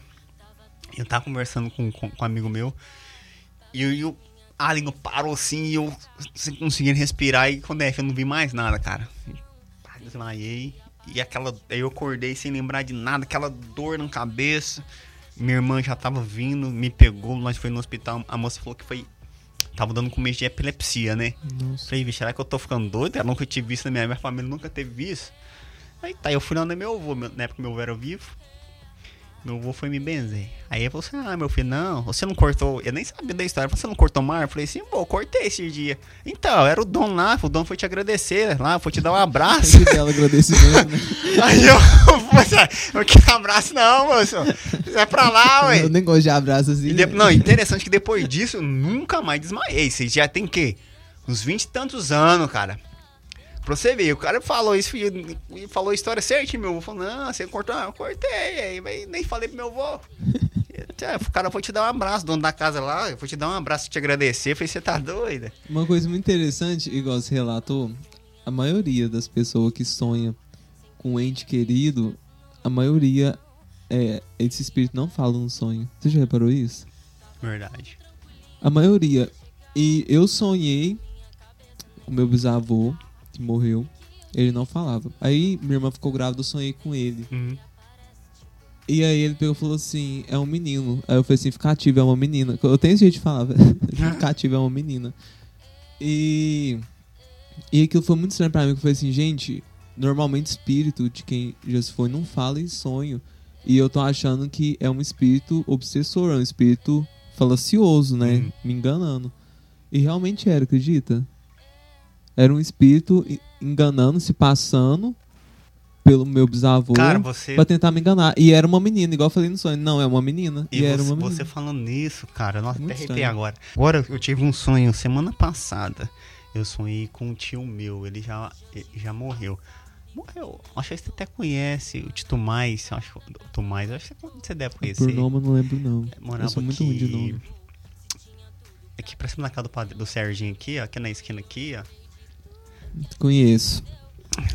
Eu tava conversando com, com, com um amigo meu. E, e o a língua parou assim e eu sem conseguir respirar. E quando é, eu não vi mais nada, cara. Desmaiei. E aquela. Aí eu acordei sem lembrar de nada, aquela dor na cabeça. Minha irmã já tava vindo, me pegou, nós foi no hospital. A moça falou que foi. Tava dando começo de epilepsia, né? Nossa. Falei, vixe, será que eu tô ficando doido? Eu nunca tive visto na minha, minha família, nunca teve isso. Aí tá, eu fui lá no meu avô, na época meu avô era vivo. Meu avô foi me benzer. Aí ele falou assim: Ah, meu filho, não, você não cortou. Eu nem sabia da história. Você não cortou mar? Eu falei assim: Pô, cortei esse dia. Então, era o Dom lá, o Dom foi te agradecer lá, foi te dar um (laughs) abraço. Agradecimento, né? (laughs) Aí eu, (laughs) eu quero abraço, não, moço. É pra lá, ué. Eu nem gosto de abraço assim. E de- né? Não, interessante que depois disso eu nunca mais desmaiei. Você já tem que uns 20 e tantos anos, cara. Pra você ver, o cara falou isso e falou a história certinho. Meu avô falou: Não, você cortou, não, eu cortei. Aí mas nem falei pro meu avô. (laughs) É, O cara foi te dar um abraço, dono da casa lá, eu vou te dar um abraço te agradecer. Eu falei: Você tá doida? Uma coisa muito interessante, igual você relatou, a maioria das pessoas que sonha com um ente querido, a maioria é esse espírito não fala no sonho. Você já reparou isso? Verdade. A maioria. E eu sonhei com meu bisavô, que morreu. Ele não falava. Aí minha irmã ficou grávida, eu sonhei com ele. Uhum. E aí ele pegou e falou assim, é um menino. Aí eu falei assim, ficar ativo é uma menina. Eu tenho esse jeito de falar. (laughs) Ficar ativo é uma menina. E. E aquilo foi muito estranho pra mim, que eu falei assim, gente, normalmente espírito de quem já se foi não fala em sonho. E eu tô achando que é um espírito obsessor, é um espírito falacioso, né? Uhum. Me enganando. E realmente era, acredita? Era um espírito enganando, se passando pelo meu bisavô Cara, você. pra tentar me enganar. E era uma menina, igual eu falei no sonho. Não, é uma menina. E, E era você, uma menina. você falando nisso, cara, nossa, Muito até arrepiei agora. Agora eu tive um sonho semana passada. Eu sonhei com um tio meu, ele já, ele já morreu. Morreu. Acho que você até conhece o Tito Mais. Acho que o Tomás, acho que você deve conhecer. Por nome eu não lembro, não. Morava eu sou muito aqui, ruim de nome. Aqui pra cima da casa do, padre, do Serginho aqui, ó, aqui na esquina aqui, ó. Conheço.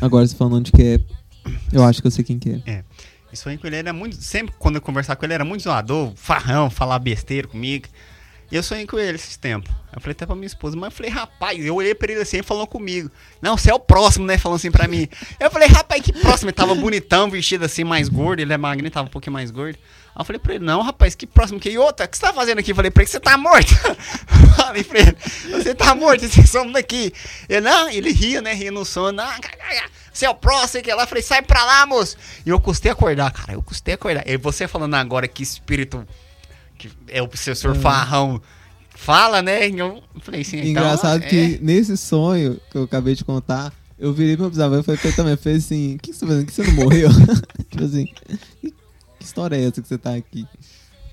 Agora você falando onde que é. Eu acho que eu sei quem que é. E sonhei com ele, era muito. Sempre quando eu conversar com ele, era muito zoador, farrão, falar besteira comigo. E eu sonhei com ele esses tempos. Eu falei até pra minha esposa, mas eu falei, rapaz, eu olhei pra ele assim, falou comigo. Não, você é o próximo, né? Falando assim pra mim. Eu falei, rapaz, que próximo? Ele tava bonitão, vestido assim, mais gordo, ele é magrinho, tava um pouquinho mais gordo. Aí eu falei pra ele, não, rapaz, que próximo que. Outra, o que você tá fazendo aqui? Eu falei pra ele, você tá morto. (laughs) falei pra ele, você tá morto, esse somos daqui. Ele, não, ele ria, né? Ria no sono. Não, você é o próximo, que lá. Eu falei, sai pra lá, moço. E eu custei acordar, cara. Eu custei acordar. E você falando agora que espírito que é o professor É. Farrão fala, né? Eu falei assim, então, Engraçado é, que nesse sonho que eu acabei de contar, eu virei pro meu bisavô e falei pra ele também, falei assim, o que, você tá fazendo? Que você não morreu? (laughs) tipo assim, que história é essa que você tá aqui?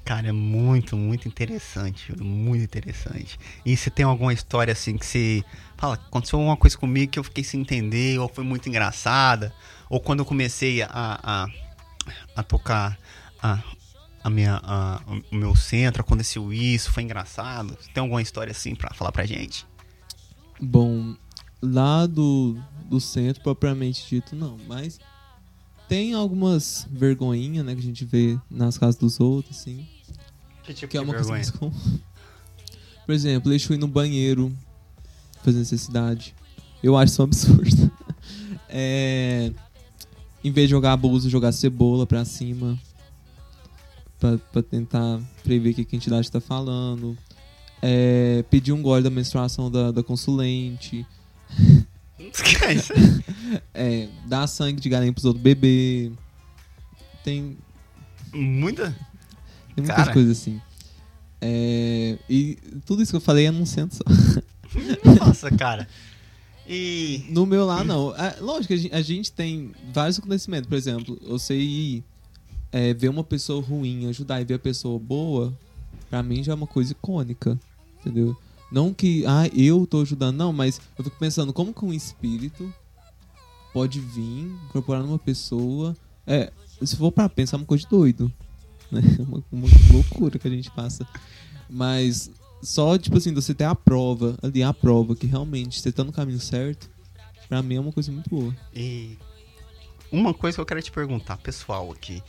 Cara, é muito, muito interessante, muito interessante. E você tem alguma história assim que você fala, aconteceu alguma coisa comigo que eu fiquei sem entender, ou foi muito engraçada, ou quando eu comecei a, a, a tocar a, a minha, a- o meu centro, aconteceu isso, foi engraçado. Você tem alguma história assim pra falar pra gente? Bom, lá do, do centro, propriamente dito, não, mas tem algumas vergonhinhas, né, que a gente vê nas casas dos outros, assim. Que tipo Que é uma coisa mais comum. Por exemplo, deixa eu ir no banheiro fazer necessidade. Eu acho isso um absurdo. (laughs) É, em vez de jogar abuso, jogar cebola pra cima. Pra, pra tentar prever o que que a entidade tá falando. É, pedir um gole da menstruação da, da consulente. (laughs) É, dar sangue de galinha pros outros beber. Tem, Muita? tem muitas Cara. coisas assim. É, e tudo isso que eu falei é num centro só. Nossa, cara. E. No meu lá, não. É, lógico a gente, a gente tem vários conhecimentos. Por exemplo, eu sei ir, é, ver uma pessoa ruim, ajudar e ver a pessoa boa, pra mim já é uma coisa icônica. Entendeu? Não que, ah, eu tô ajudando, não, mas eu fico pensando como que um espírito pode vir, incorporar numa pessoa. É, se for pra pensar, é uma coisa de doido. Né? (laughs) Uma, uma loucura que a gente passa. Mas só, tipo assim, você ter a prova, ali a prova, que realmente você tá no caminho certo, pra mim é uma coisa muito boa. E uma coisa que eu quero te perguntar, pessoal, aqui.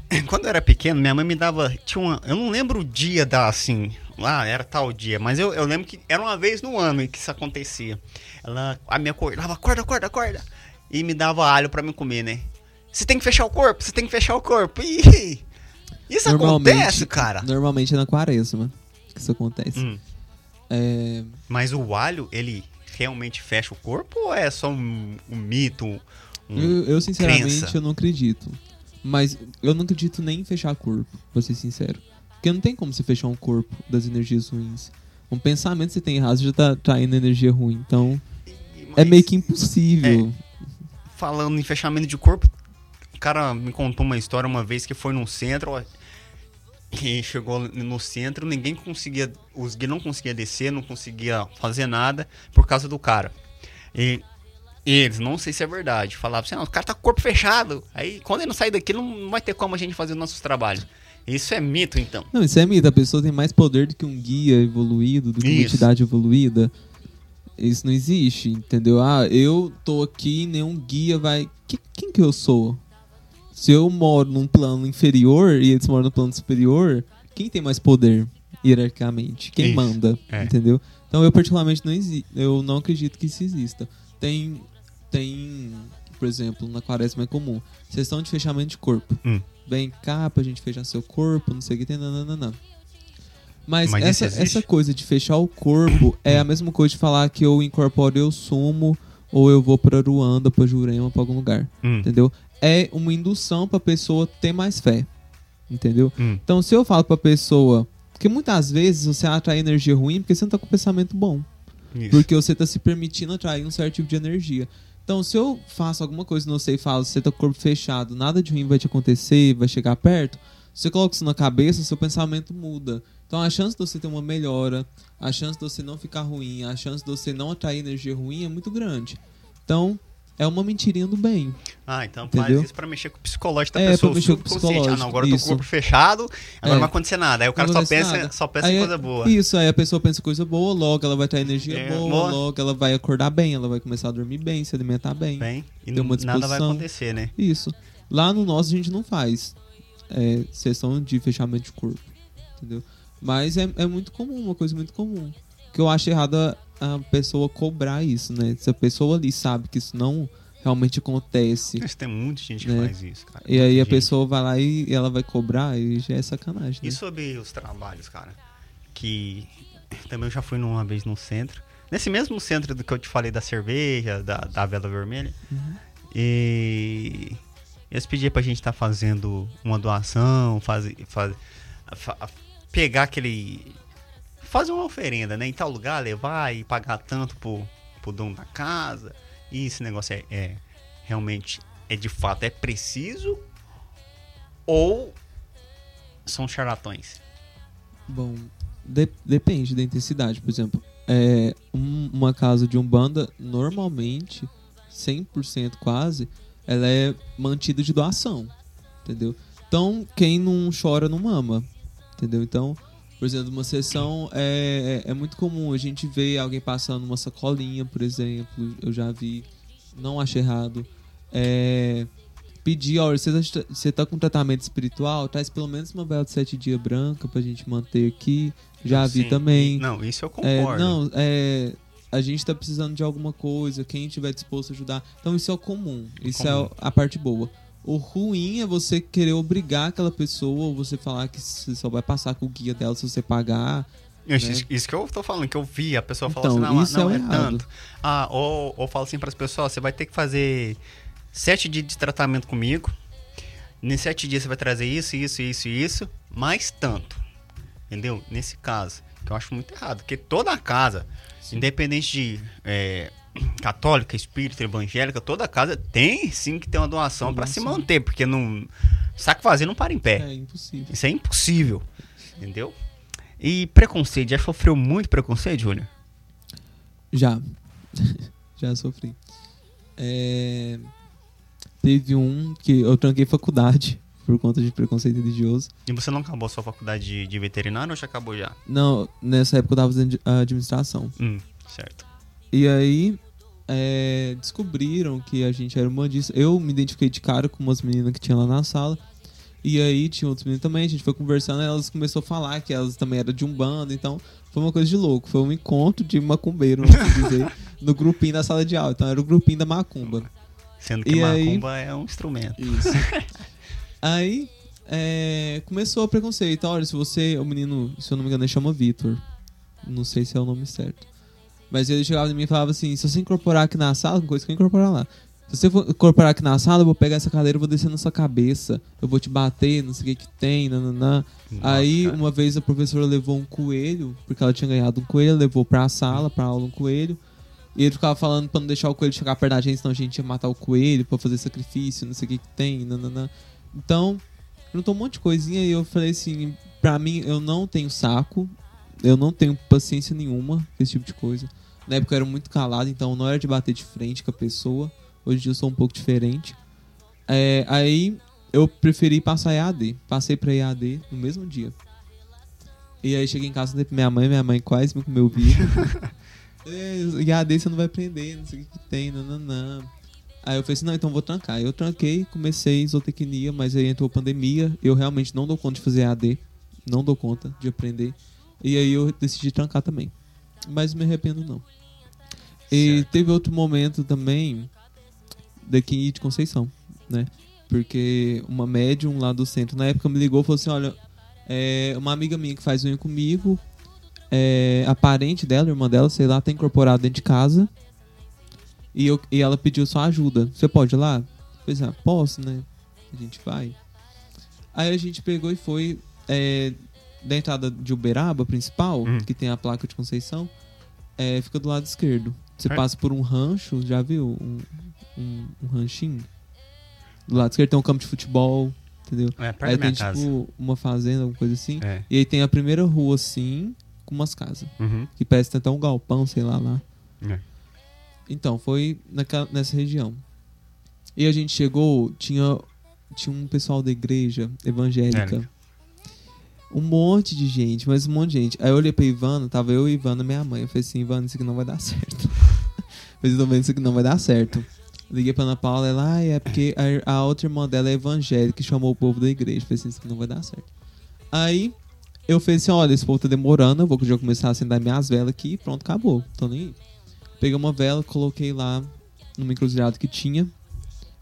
(coughs) Quando eu era pequeno, minha mãe me dava. Tinha uma, eu não lembro o dia da assim. Ah, era tal dia, mas eu, eu lembro que era uma vez no ano que isso acontecia. Ela a minha acordava, acorda, acorda, acorda. E me dava alho pra mim comer, né? Você tem que fechar o corpo, você tem que fechar o corpo. Ih, isso acontece, cara. Normalmente é na quaresma que isso acontece. Hum. É, Mas o alho, ele realmente fecha o corpo ou é só um, um mito? Um... eu, eu, sinceramente, crença. eu não acredito. Mas eu não acredito nem em fechar corpo, pra ser sincero. Porque não tem como você fechar um corpo das energias ruins. Um pensamento que você tem errado já tá traindo energia ruim. Então, é Mas meio que impossível. Falando em fechamento de corpo, o cara me contou uma história uma vez que foi num centro e chegou no centro, ninguém conseguia, os guias não conseguia descer, não conseguia fazer nada por causa do cara. E eles, não sei se é verdade, falavam assim, não, o cara tá com o corpo fechado, aí quando ele não sair daqui não vai ter como a gente fazer os nossos trabalhos. Isso é mito, então. Não, isso é mito. A pessoa tem mais poder do que um guia evoluído, do que uma Isso. entidade evoluída. Isso não existe, entendeu? Ah, eu tô aqui, nenhum guia vai. Que- quem que eu sou? Se eu moro num plano inferior e eles moram no plano superior, quem tem mais poder hierarquicamente? Quem Isso, manda? é. Entendeu? Então eu particularmente não exi eu não acredito que isso exista. Tem tem, por exemplo, na quaresma é comum, sessão de fechamento de corpo. Hum. Vem cá pra gente fechar seu corpo, não sei o que tem, nananana. Mas, Mas essa, essa coisa de fechar o corpo é a mesma coisa de falar que eu incorporo, eu sumo, ou eu vou pra Ruanda, pra Jurema, pra algum lugar. Hum, Entendeu? É uma indução pra pessoa ter mais fé. Entendeu? hum, Então, se eu falo pra pessoa. Porque muitas vezes você atrai energia ruim porque você não tá com pensamento bom. isso. Porque você tá se permitindo atrair um certo tipo de energia. Então, se eu faço alguma coisa não sei e falo, você tá com o corpo fechado, nada de ruim vai te acontecer, vai chegar perto, você coloca isso na cabeça, seu pensamento muda. Então, a chance de você ter uma melhora, a chance de você não ficar ruim, a chance de você não atrair energia ruim é muito grande. Então, é uma mentirinha do bem. Ah, então Entendeu? faz isso pra mexer com o psicológico da É, pessoa. pra mexer com o subconsciente. Ah, psicológico, não, agora eu tô com o isso. corpo fechado, agora É. não vai acontecer nada. Aí o cara só pensa, nada. só pensa Aí em é- coisa boa. Isso, aí a pessoa pensa coisa boa, logo ela vai ter energia É, boa, boa. logo ela vai acordar bem, ela vai começar a dormir bem, se alimentar bem. Bem, e Tem uma nada vai acontecer, né? Isso. Lá no nosso a gente não faz é, sessão de fechamento de corpo. Entendeu? Mas é, é muito comum, uma coisa muito comum. Que eu acho errado a, a pessoa cobrar isso, né? Se a pessoa ali sabe que isso não realmente acontece. Mas tem muita gente que Né? faz isso, cara. E aí Muita a gente. pessoa vai lá e, ela vai cobrar e já é sacanagem, né? E sobre os trabalhos, cara? Que também eu já fui numa vez no centro. Nesse mesmo centro do que eu te falei da cerveja, da, da vela vermelha. Uhum. E eles pediam pra gente estar fazendo uma doação, fazer, faz, fa- pegar aquele. Fazer uma oferenda, né? Em tal lugar, levar e pagar tanto pro, pro dono da casa. E esse negócio é, é realmente, é de fato, é preciso? Ou são charlatões? Bom, de- depende da intensidade. Por exemplo, é, um- uma casa de Umbanda, normalmente, 100% quase, ela é mantida de doação. Entendeu? Então, quem não chora não mama. Entendeu? Então, por exemplo, uma sessão é, é, é muito comum a gente ver alguém passando uma sacolinha, por exemplo. Eu já vi, não acho errado. É, pedir, olha, você tá, você tá com tratamento espiritual, traz pelo menos uma vela de sete dias branca pra gente manter aqui. Já vi Sim, também. Não, isso eu É, concordo. não, é, a gente tá precisando de alguma coisa, quem tiver disposto a ajudar. Então isso é o comum, isso Comum. é a parte boa. O ruim é você querer obrigar aquela pessoa, ou você falar que você só vai passar com o guia dela se você pagar. Isso, né? isso- que eu tô falando, que eu vi, a pessoa Então, falou assim, não, isso não é é, tanto. Ah, ou, ou fala assim para as pessoas, você vai ter que fazer sete dias de tratamento comigo. Nesses sete dias você vai trazer isso, isso, isso isso, mais tanto. Entendeu? Nesse caso, que eu acho muito errado. Porque toda a casa, independente de é, católica, espírita, evangélica, toda casa tem sim que ter uma doação para se manter, porque não saco vazio não para em pé. É impossível. Isso é impossível. Entendeu? E preconceito, já sofreu muito preconceito, Júnior? Já. (laughs) Já sofri. É, Teve um que eu tranquei faculdade por conta de preconceito religioso. E você não acabou a sua faculdade de, de veterinário ou já acabou já? Não, nessa época eu tava fazendo administração. Hum, certo. E aí é, descobriram que a gente era uma disso. Eu me identifiquei de cara com umas meninas que tinha lá na sala. E aí tinha outros meninos também, a gente foi conversando, e elas começaram a falar que elas também eram de um bando, então foi uma coisa de louco. Foi um encontro de macumbeiro, vamos (laughs) dizer, no grupinho da sala de aula. Então era o grupinho da macumba. Sendo que E aí- macumba é um instrumento. Isso. (laughs) Aí é, começou o preconceito. Olha, se você. O menino, se eu não me engano, ele chama Vitor. Não sei se é o nome certo. Mas ele chegava em mim e falava assim: se você incorporar aqui na sala, coisa que eu incorporar lá. Se você for incorporar aqui na sala, eu vou pegar essa cadeira e vou descer na sua cabeça. Eu vou te bater, não sei o que que tem, nananã. Nossa, Aí, cara. uma vez a professora levou um coelho, porque ela tinha ganhado um coelho, levou pra sala, pra aula um coelho. E ele ficava falando pra não deixar o coelho chegar perto da gente, senão a gente ia matar o coelho pra fazer sacrifício, não sei o que que tem, nananã. Então, perguntou um monte de coisinha e eu falei assim, pra mim, eu não tenho saco, eu não tenho paciência nenhuma com esse tipo de coisa. Na época eu era muito calado, então não era de bater de frente com a pessoa. Hoje em dia eu sou um pouco diferente. É, aí eu preferi passar EAD. Passei pra EAD no mesmo dia. E aí cheguei em casa, falei pra minha mãe, minha mãe quase me comeu vivo. (laughs) EAD você não vai aprender, não sei o que, que tem, nananã. Aí eu falei assim, não, então vou trancar. Eu tranquei, comecei zootecnia, mas aí entrou a pandemia. Eu realmente não dou conta de fazer EAD. Não dou conta de aprender. E aí eu decidi trancar também. Mas me arrependo não. E Certo. teve outro momento também daqui de Conceição, né? Porque uma médium lá do centro, na época me ligou e falou assim, olha, é, uma amiga minha que faz unha comigo, é, a parente dela, a irmã dela, sei lá, tá incorporada dentro de casa. E, eu, e ela pediu sua ajuda. Você pode ir lá? Pois é, posso, né? A gente vai. Aí a gente pegou e foi é, da entrada de Uberaba, principal, Hum. que tem a placa de Conceição, é, fica do lado esquerdo. Você É. passa por um rancho, já viu? Um, um, um ranchinho. Do lado esquerdo tem um campo de futebol, entendeu? É, perto aí tem casa. tipo uma fazenda, alguma coisa assim. É. E aí tem a primeira rua assim, com umas casas. Uhum. Que parece até um galpão, sei lá lá. É. Então, foi naquela, nessa região. E a gente chegou, tinha, tinha um pessoal da igreja evangélica. Um monte de gente, mas um monte de gente. Aí eu olhei pra Ivana, tava eu e Ivana, minha mãe. Eu falei assim, Ivana, isso aqui não vai dar certo. (laughs) Mas eu tô vendo isso aqui não vai dar certo. Liguei pra Ana Paula, ela, ah, é porque a, a outra irmã dela é evangélica e chamou o povo da igreja. Eu falei assim, isso aqui não vai dar certo. Aí eu falei assim, olha, esse povo tá demorando, eu vou já começar a acender minhas velas aqui e pronto, acabou. Tô nem. Peguei uma vela, coloquei lá numa encruzilhada que tinha.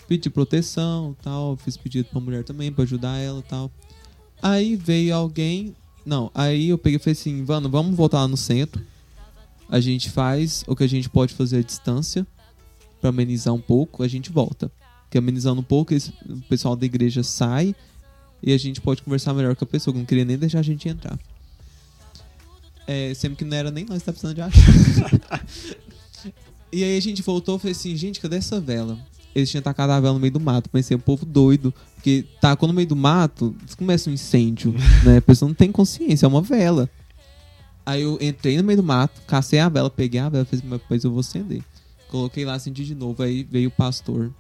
Pedi proteção tal. Fiz pedido pra mulher também pra ajudar ela tal. Aí veio alguém. Não, aí eu peguei e falei assim, Vano, vamos voltar lá no centro. A gente faz o que a gente pode fazer à distância pra amenizar um pouco, a gente volta. Porque amenizando um pouco, esse, o pessoal da igreja sai e a gente pode conversar melhor com a pessoa, que não queria nem deixar a gente entrar. É, sempre que não era nem nós que tá precisando de ajuda. (laughs) e aí a gente voltou e falei assim, gente, cadê essa vela? Eles tinham tacado a vela no meio do mato. Pensei, um povo doido. Porque tacou no meio do mato, começa um incêndio, (laughs) né? A pessoa não tem consciência, é uma vela. Aí eu entrei no meio do mato, cacei a vela, peguei a vela, fiz, mas depois eu vou acender. Coloquei lá, acendi de novo, aí veio o pastor,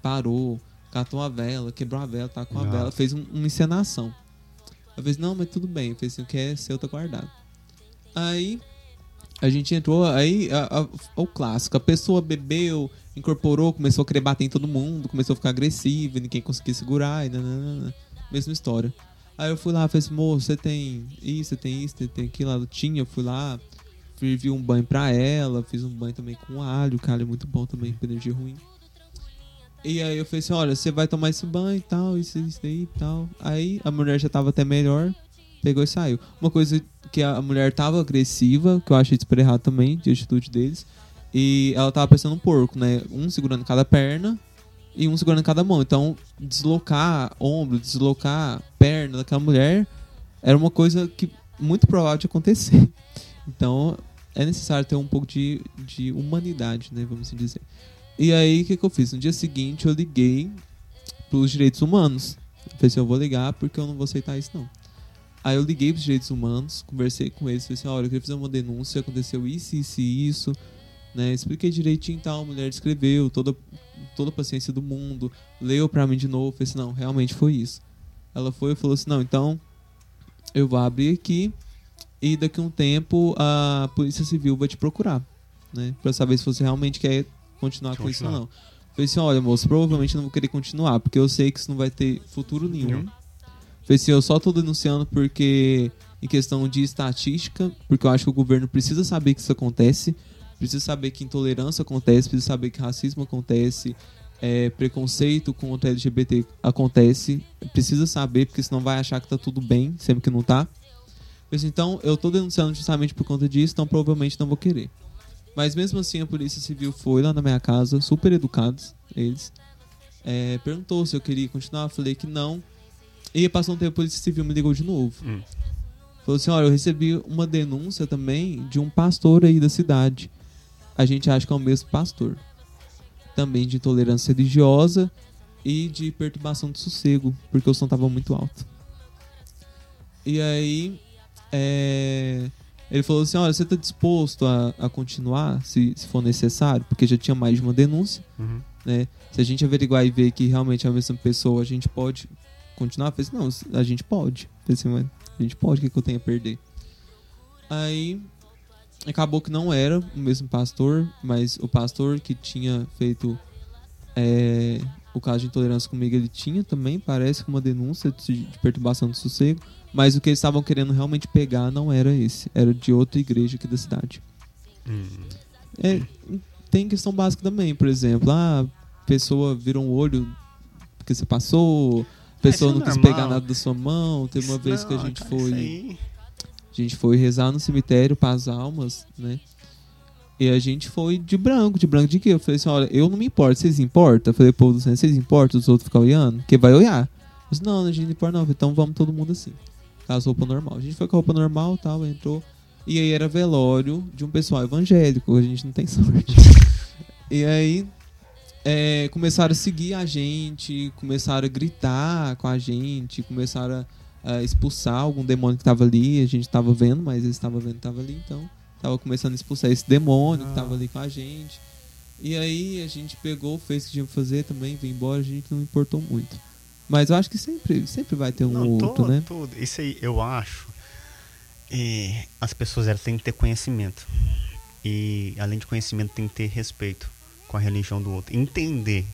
parou, catou a vela, quebrou a vela, tacou a Nossa. vela, fez um- uma encenação. Eu falei, não, mas tudo bem. Eu falei assim, o que é seu tá guardado. Aí a gente entrou, aí a- a- o clássico, a pessoa bebeu, incorporou, começou a querer bater em todo mundo, começou a ficar agressiva, ninguém conseguia segurar, e nananana. mesma história. Aí eu fui lá, falei assim, moço, você tem isso, você tem isso, você tem aquilo, ela tinha, eu fui lá, fervi um banho pra ela, fiz um banho também com alho, que alho é muito bom também, pra energia ruim. E aí eu falei assim, olha, você vai tomar esse banho e tal, isso, isso aí e tal. Aí a mulher já tava até melhor, pegou e saiu. Uma coisa que a mulher tava agressiva, que eu achei super errado também, de atitude deles. E ela tava parecendo um porco, né? Um segurando cada perna e um segurando cada mão. Então, deslocar ombro, deslocar perna daquela mulher era uma coisa que muito provável de acontecer. (laughs) Então, é necessário ter um pouco de, de humanidade, né? Vamos assim dizer. E aí, o que, que eu fiz? No dia seguinte, eu liguei pros direitos humanos. Falei assim, eu vou ligar porque eu não vou aceitar isso, não. Aí eu liguei pros direitos humanos, conversei com eles, falei assim, olha, eu queria fazer uma denúncia, aconteceu isso, isso e isso, né? Expliquei direitinho e tal, a mulher escreveu toda, toda a paciência do mundo, leu pra mim de novo, falei assim, não, realmente foi isso. Ela foi e falou assim: não, então eu vou abrir aqui e daqui a um tempo a Polícia Civil vai te procurar, né? Pra saber se você realmente quer continuar com isso ou Continuar. não. Eu falei assim: olha, moço, provavelmente não vou querer continuar, porque eu sei que isso não vai ter futuro nenhum. Nenhum. Falei assim: eu só tô denunciando porque, em questão de estatística, porque eu acho que o governo precisa saber que isso acontece, precisa saber que intolerância acontece, precisa saber que racismo acontece, é, preconceito contra LGBT acontece, precisa saber, porque senão vai achar que tá tudo bem, sempre que não tá. Disse, Então, eu tô denunciando justamente por conta disso, então provavelmente não vou querer. Mas mesmo assim, a Polícia Civil foi lá na minha casa, super educados, eles. É, perguntou se eu queria continuar, falei que não. E passou um tempo, a Polícia Civil me ligou de novo. Hum. Falou assim: olha, eu recebi uma denúncia também de um pastor aí da cidade. A gente acha que é o mesmo pastor. Também de intolerância religiosa e de perturbação do sossego, porque o som tava muito alto. E aí, é, ele falou assim: olha, você tá disposto a, a continuar se, se for necessário? Porque já tinha mais de uma denúncia Uhum. né? Se a gente averiguar e ver que realmente é a mesma pessoa, a gente pode continuar? Falei assim, não, a gente pode. Falei assim, mas a gente pode, o que, que eu tenho a perder? Aí acabou que não era o mesmo pastor, mas o pastor que tinha feito é, o caso de intolerância comigo, ele tinha também, parece, uma denúncia de, perturbação do sossego, mas o que eles estavam querendo realmente pegar não era esse, era de outra igreja aqui da cidade. Hum. É, tem questão básica também, por exemplo, ah, a pessoa virou um olho porque você passou, pessoa é não quis normal. pegar nada da sua mão. Teve uma Isso vez que a não, gente cara, foi, isso aí- a gente foi rezar no cemitério para as almas, né? E a gente foi de branco, de branco de quê? Eu falei assim, olha, eu não me importo, vocês importam? Eu falei, povo do centro, vocês importam? Os outros ficam olhando? Porque vai olhar. Eu disse, não, a gente não importa não, falei, então vamos todo mundo assim. Com as roupas normal. A gente foi com a roupa normal tal, entrou. E aí era velório de um pessoal evangélico, a gente não tem (laughs) sorte. e aí é, começaram a seguir a gente, começaram a gritar com a gente, começaram a, a expulsar algum demônio que tava ali. A gente tava vendo, mas eles estavam vendo que tava ali, então tava começando a expulsar esse demônio que tava ali com a gente. E aí a gente pegou, fez o que tinha que fazer também, veio embora, a gente não importou muito. Mas eu acho que sempre, sempre vai ter um Não, outro, tudo, né? tudo. Isso aí, eu acho. é, as pessoas elas têm que ter conhecimento. E além de conhecimento, tem que ter respeito com a religião do outro. Entender.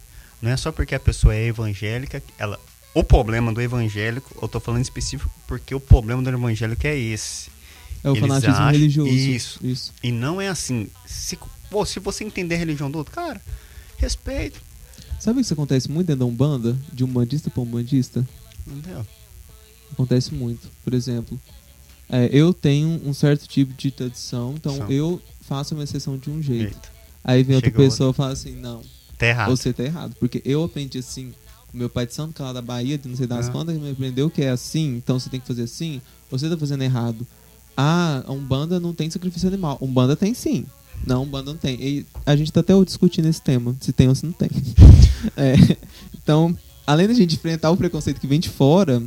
Não é só porque a pessoa é evangélica, ela. O problema do evangélico, eu tô falando específico porque o problema do evangélico é esse. É o Eles fanatismo acham- religioso. Isso. Isso. E não é assim. Se, pô, se você entender a religião do outro, cara, respeito. Sabe o que isso acontece muito dentro da Umbanda? De um bandista pra um bandista? Entendeu? Acontece muito. Por exemplo, é, eu tenho um certo tipo de tradição, então São. eu faço uma exceção de um jeito. Jeito. Aí vem outra outro. pessoa e fala assim, não, Tá errado. você tá errado. Porque eu aprendi assim, meu pai de santo, que é lá da Bahia, de não sei das Ah. quantas, que me aprendeu que é assim, então você tem que fazer assim, você tá fazendo errado. Ah, a Umbanda não tem sacrifício animal. Umbanda tem sim. Não, Umbanda não tem. E a gente tá até discutindo esse tema, se tem ou se não tem. (laughs) É, então, além da gente enfrentar o preconceito que vem de fora,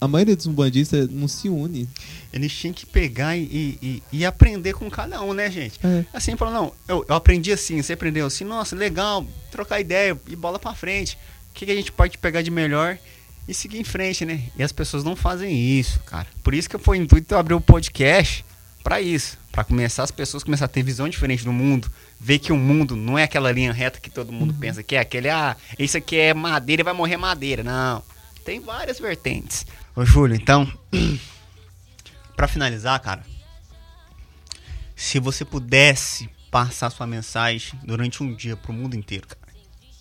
a maioria dos umbandistas não se une. Eles tinham que pegar e, e, e- aprender com cada um, né, gente? É. Assim, falou, não, eu, eu aprendi assim, você aprendeu assim, nossa, legal, trocar ideia e bola pra frente. O que, que a gente pode pegar de melhor e seguir em frente, né? E as pessoas não fazem isso, cara. Por isso que foi o intuito abrir o podcast pra isso. Pra começar as pessoas começar a ter visão diferente do mundo. Ver que o mundo não é aquela linha reta que todo mundo pensa que é. Aquele, ah, isso aqui é madeira e vai morrer madeira. Não. Tem várias vertentes. Ô, Júlio, então, (clears throat) pra finalizar, cara, se você pudesse passar sua mensagem durante um dia pro mundo inteiro, cara.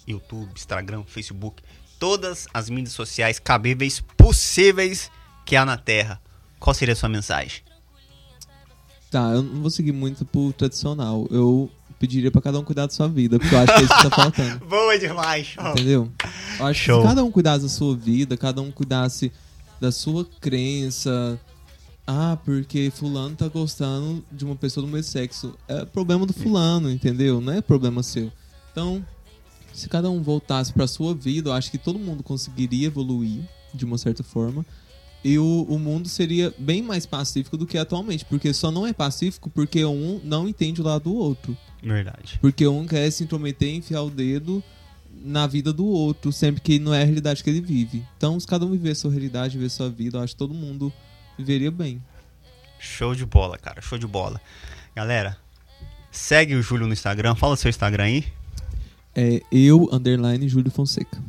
YouTube, Instagram, Facebook, todas as mídias sociais cabíveis possíveis que há na Terra. Qual seria a sua mensagem? Tá, eu não vou seguir muito pro tradicional. Eu pediria pra cada um cuidar da sua vida, porque eu acho que é isso que tá (laughs) faltando. Boa demais, show. Entendeu? Eu acho Show. que se cada um cuidasse da sua vida, cada um cuidasse da sua crença. Ah, porque fulano tá gostando de uma pessoa do mesmo sexo. É problema do fulano, entendeu? Não é problema seu. Então, se cada um voltasse pra sua vida, eu acho que todo mundo conseguiria evoluir de uma certa forma. E o, o mundo seria bem mais pacífico do que atualmente. Porque só não é pacífico porque um não entende o lado do outro. Verdade. Porque um quer se intrometer enfiar o dedo na vida do outro, sempre que não é a realidade que ele vive. Então, se cada um viver a sua realidade, viver a sua vida, eu acho que todo mundo viveria bem. Show de bola, cara. Show de bola. Galera, segue o Júlio no Instagram. Fala o seu Instagram aí. É eu, underline, Júlio Fonseca.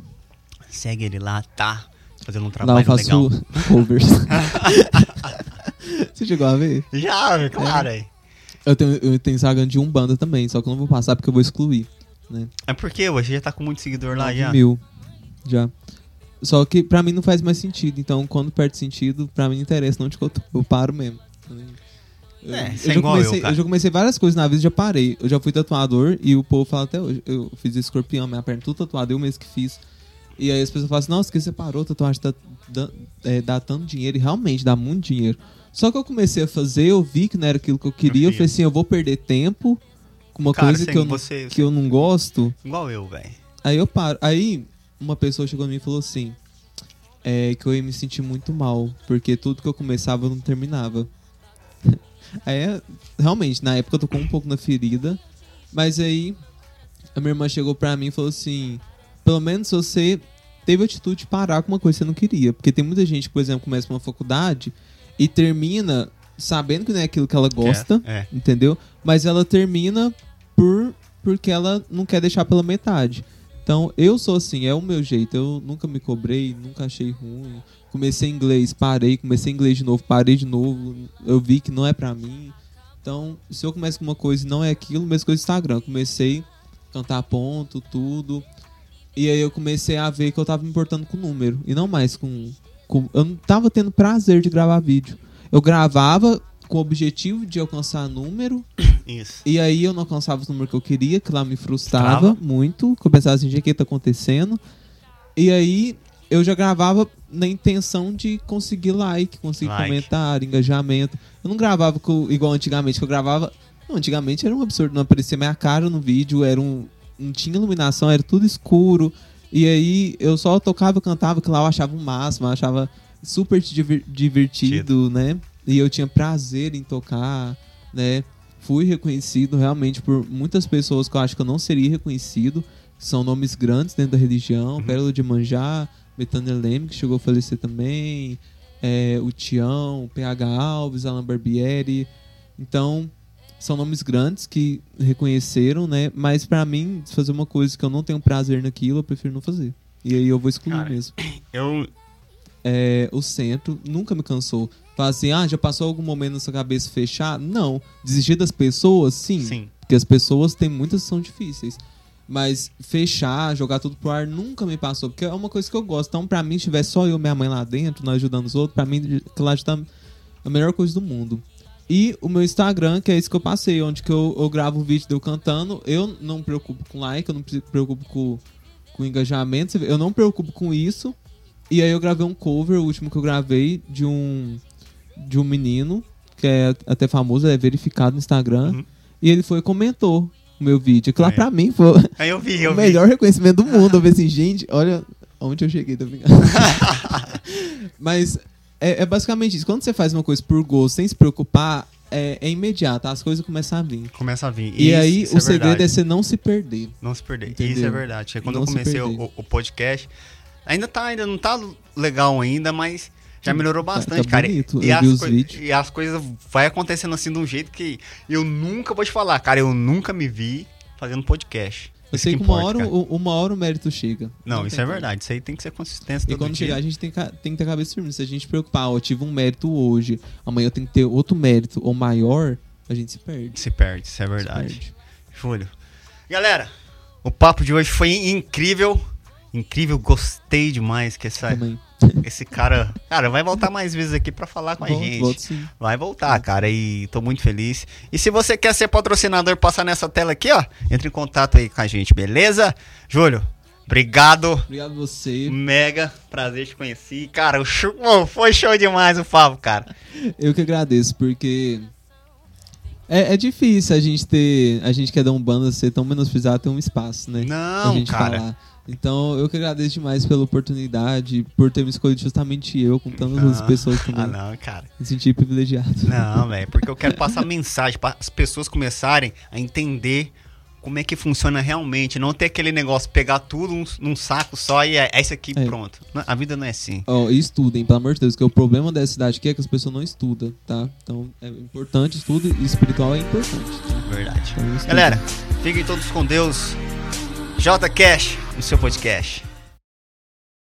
Segue ele lá, tá? Fazendo um Lá eu trabalho faço legal. (laughs) covers. (laughs) Você chegou a ver? Já, claro. aí. Eu tenho, eu tenho Instagram de Umbanda também, só que eu não vou passar porque eu vou excluir. Né? É porque você já tá com muito seguidor lá 9 já. mil. Já. Só que pra mim não faz mais sentido. Então, quando perde sentido, pra mim não interessa onde que eu tô. Eu paro mesmo. Eu, É, eu você é já igual eu, comecei, cara. já comecei várias coisas na vida e já parei. Eu já fui tatuador e o povo fala até hoje. Eu fiz escorpião, minha perna tudo tatuada, eu mesmo que fiz. E aí as pessoas falam assim, nossa, que você parou, tatuagem tá, dá, é, dá tanto dinheiro. E realmente dá muito dinheiro. Só que eu comecei a fazer, eu vi que não era aquilo que eu queria. Eu falei assim, eu vou perder tempo uma Cara, coisa que eu, não- você- que eu não gosto. Igual eu, velho. Aí eu paro. Aí uma pessoa chegou em mim e falou assim: é, que eu ia me sentir muito mal, porque tudo que eu começava eu não terminava. (laughs) aí é- realmente, na época eu tocou um pouco na ferida, mas aí a minha irmã chegou pra mim e falou assim: pelo menos você teve a atitude de parar com uma coisa que você não queria. Porque tem muita gente que, por exemplo, começa uma faculdade e termina sabendo que não é aquilo que ela gosta É. entendeu? Mas ela termina por porque ela não quer deixar pela metade. Então, eu sou assim, é o meu jeito. Eu nunca me cobrei, nunca achei ruim. Comecei inglês, parei, comecei inglês de novo, parei de novo. Eu vi que não é pra mim. Então, se eu começo com uma coisa e não é aquilo, mesma coisa do Instagram. Comecei a cantar ponto, tudo. E aí eu comecei a ver que eu tava me importando com o número. E não mais com. com eu não tava tendo prazer de gravar vídeo. Eu gravava com o objetivo de alcançar número. (coughs) Isso. E aí eu não alcançava os números que eu queria, que lá me frustrava Frustrava. muito. Que eu pensava assim, o que tá acontecendo? E aí eu já gravava na intenção de conseguir like, conseguir Like. comentário, engajamento. Eu não gravava com- igual antigamente, que eu gravava. Não, antigamente era um absurdo, não aparecia minha cara no vídeo, era um. Não tinha iluminação, era tudo escuro. E aí eu só tocava, cantava, que lá eu achava o máximo, eu achava super diver- divertido, né? E eu tinha prazer em tocar, né? Fui reconhecido realmente por muitas pessoas que eu acho que eu não seria reconhecido. São nomes grandes dentro da religião. Pérola de Manjá, Betânia Leme, que chegou a falecer também. é, o Tião, PH Alves, Alan Barbieri. Então, são nomes grandes que reconheceram, né? Mas pra mim, fazer uma coisa que eu não tenho prazer naquilo, eu prefiro não fazer. E aí eu vou excluir Cara, mesmo. Eu. É, o centro nunca me cansou. Falar assim, ah, já passou algum momento na sua cabeça fechar? Não. Desistir das pessoas? Sim. Sim. Porque as pessoas têm muitas que são difíceis. Mas fechar, jogar tudo pro ar nunca me passou. Porque é uma coisa que eu gosto. Então, pra mim, se tiver só eu e minha mãe lá dentro, nós ajudando os outros, pra mim, que lá está a melhor coisa do mundo. E o meu Instagram, que é isso que eu passei, onde que eu, eu gravo o vídeo de eu cantando. Eu não me preocupo com like, eu não me preocupo com, com engajamento. Eu não me preocupo com isso. E aí eu gravei um cover, o último que eu gravei, de um, de um menino, que é até famoso, é verificado no Instagram. Uhum. E ele foi e comentou o meu vídeo. Que lá Aí. pra mim foi (laughs) Aí eu vi, eu o vi. melhor reconhecimento do mundo. Eu falei assim, (laughs) gente, olha onde eu cheguei, tá brincando? (laughs) Mas é, é basicamente isso. Quando você faz uma coisa por gosto, sem se preocupar, é, é imediato. As coisas começam a vir. Começa a vir. E Isso- aí, isso o é segredo verdade. é você não se perder. Não se perder. Entendeu? Isso é verdade. Porque Quando Não eu comecei o, o podcast, ainda tá, ainda não tá legal ainda, mas já melhorou Tá- bastante, tá cara. bonito. E Eu as, vídeos. e as coisas vai acontecendo assim de um jeito que eu nunca vou te falar, cara. Eu nunca me vi fazendo podcast. Eu sei que uma importa, hora, cara. o- uma hora o mérito chega. Não, isso é como. verdade. Isso aí tem que ser consistência E quando dia. chegar, a gente tem, ca- tem que ter a cabeça firme. Se a gente preocupar, ó, eu tive um mérito hoje, amanhã eu tenho que ter outro mérito ou maior, a gente se perde. Se perde, isso é verdade. Júlio. Galera, o papo de hoje foi incrível. Incrível, gostei demais que essa, Também. (laughs) esse cara. Cara, vai voltar mais vezes aqui pra falar com a Volto, gente. volto. Vai voltar, cara, e tô muito feliz. E se você quer ser patrocinador, passar nessa tela aqui, ó, entre em contato aí com a gente, beleza? Júlio, obrigado. Obrigado a você. Mega prazer te conhecer. Cara, o show, oh, foi show demais o papo, cara. Eu que agradeço, porque é, é difícil a gente ter. A gente quer dar um banda ser tão menosprezado ter um espaço, né? Não, gente cara. falar. Então eu que agradeço demais pela oportunidade, por ter me escolhido justamente eu, com tantas outras Ah, pessoas também. Ah, não, cara. Me senti privilegiado. Não, velho, porque eu quero (laughs) passar mensagem para as pessoas começarem a entender como é que funciona realmente, não ter aquele negócio, pegar tudo num, num saco só e é, é isso aqui, É. pronto. A vida não é assim. Ó, e estudem, pelo amor de Deus, que o problema dessa cidade aqui é que as pessoas não estudam, tá? Então é importante, estudo e espiritual é importante. tá? Verdade. Então. Galera, fiquem todos com Deus. J Cash no seu podcast.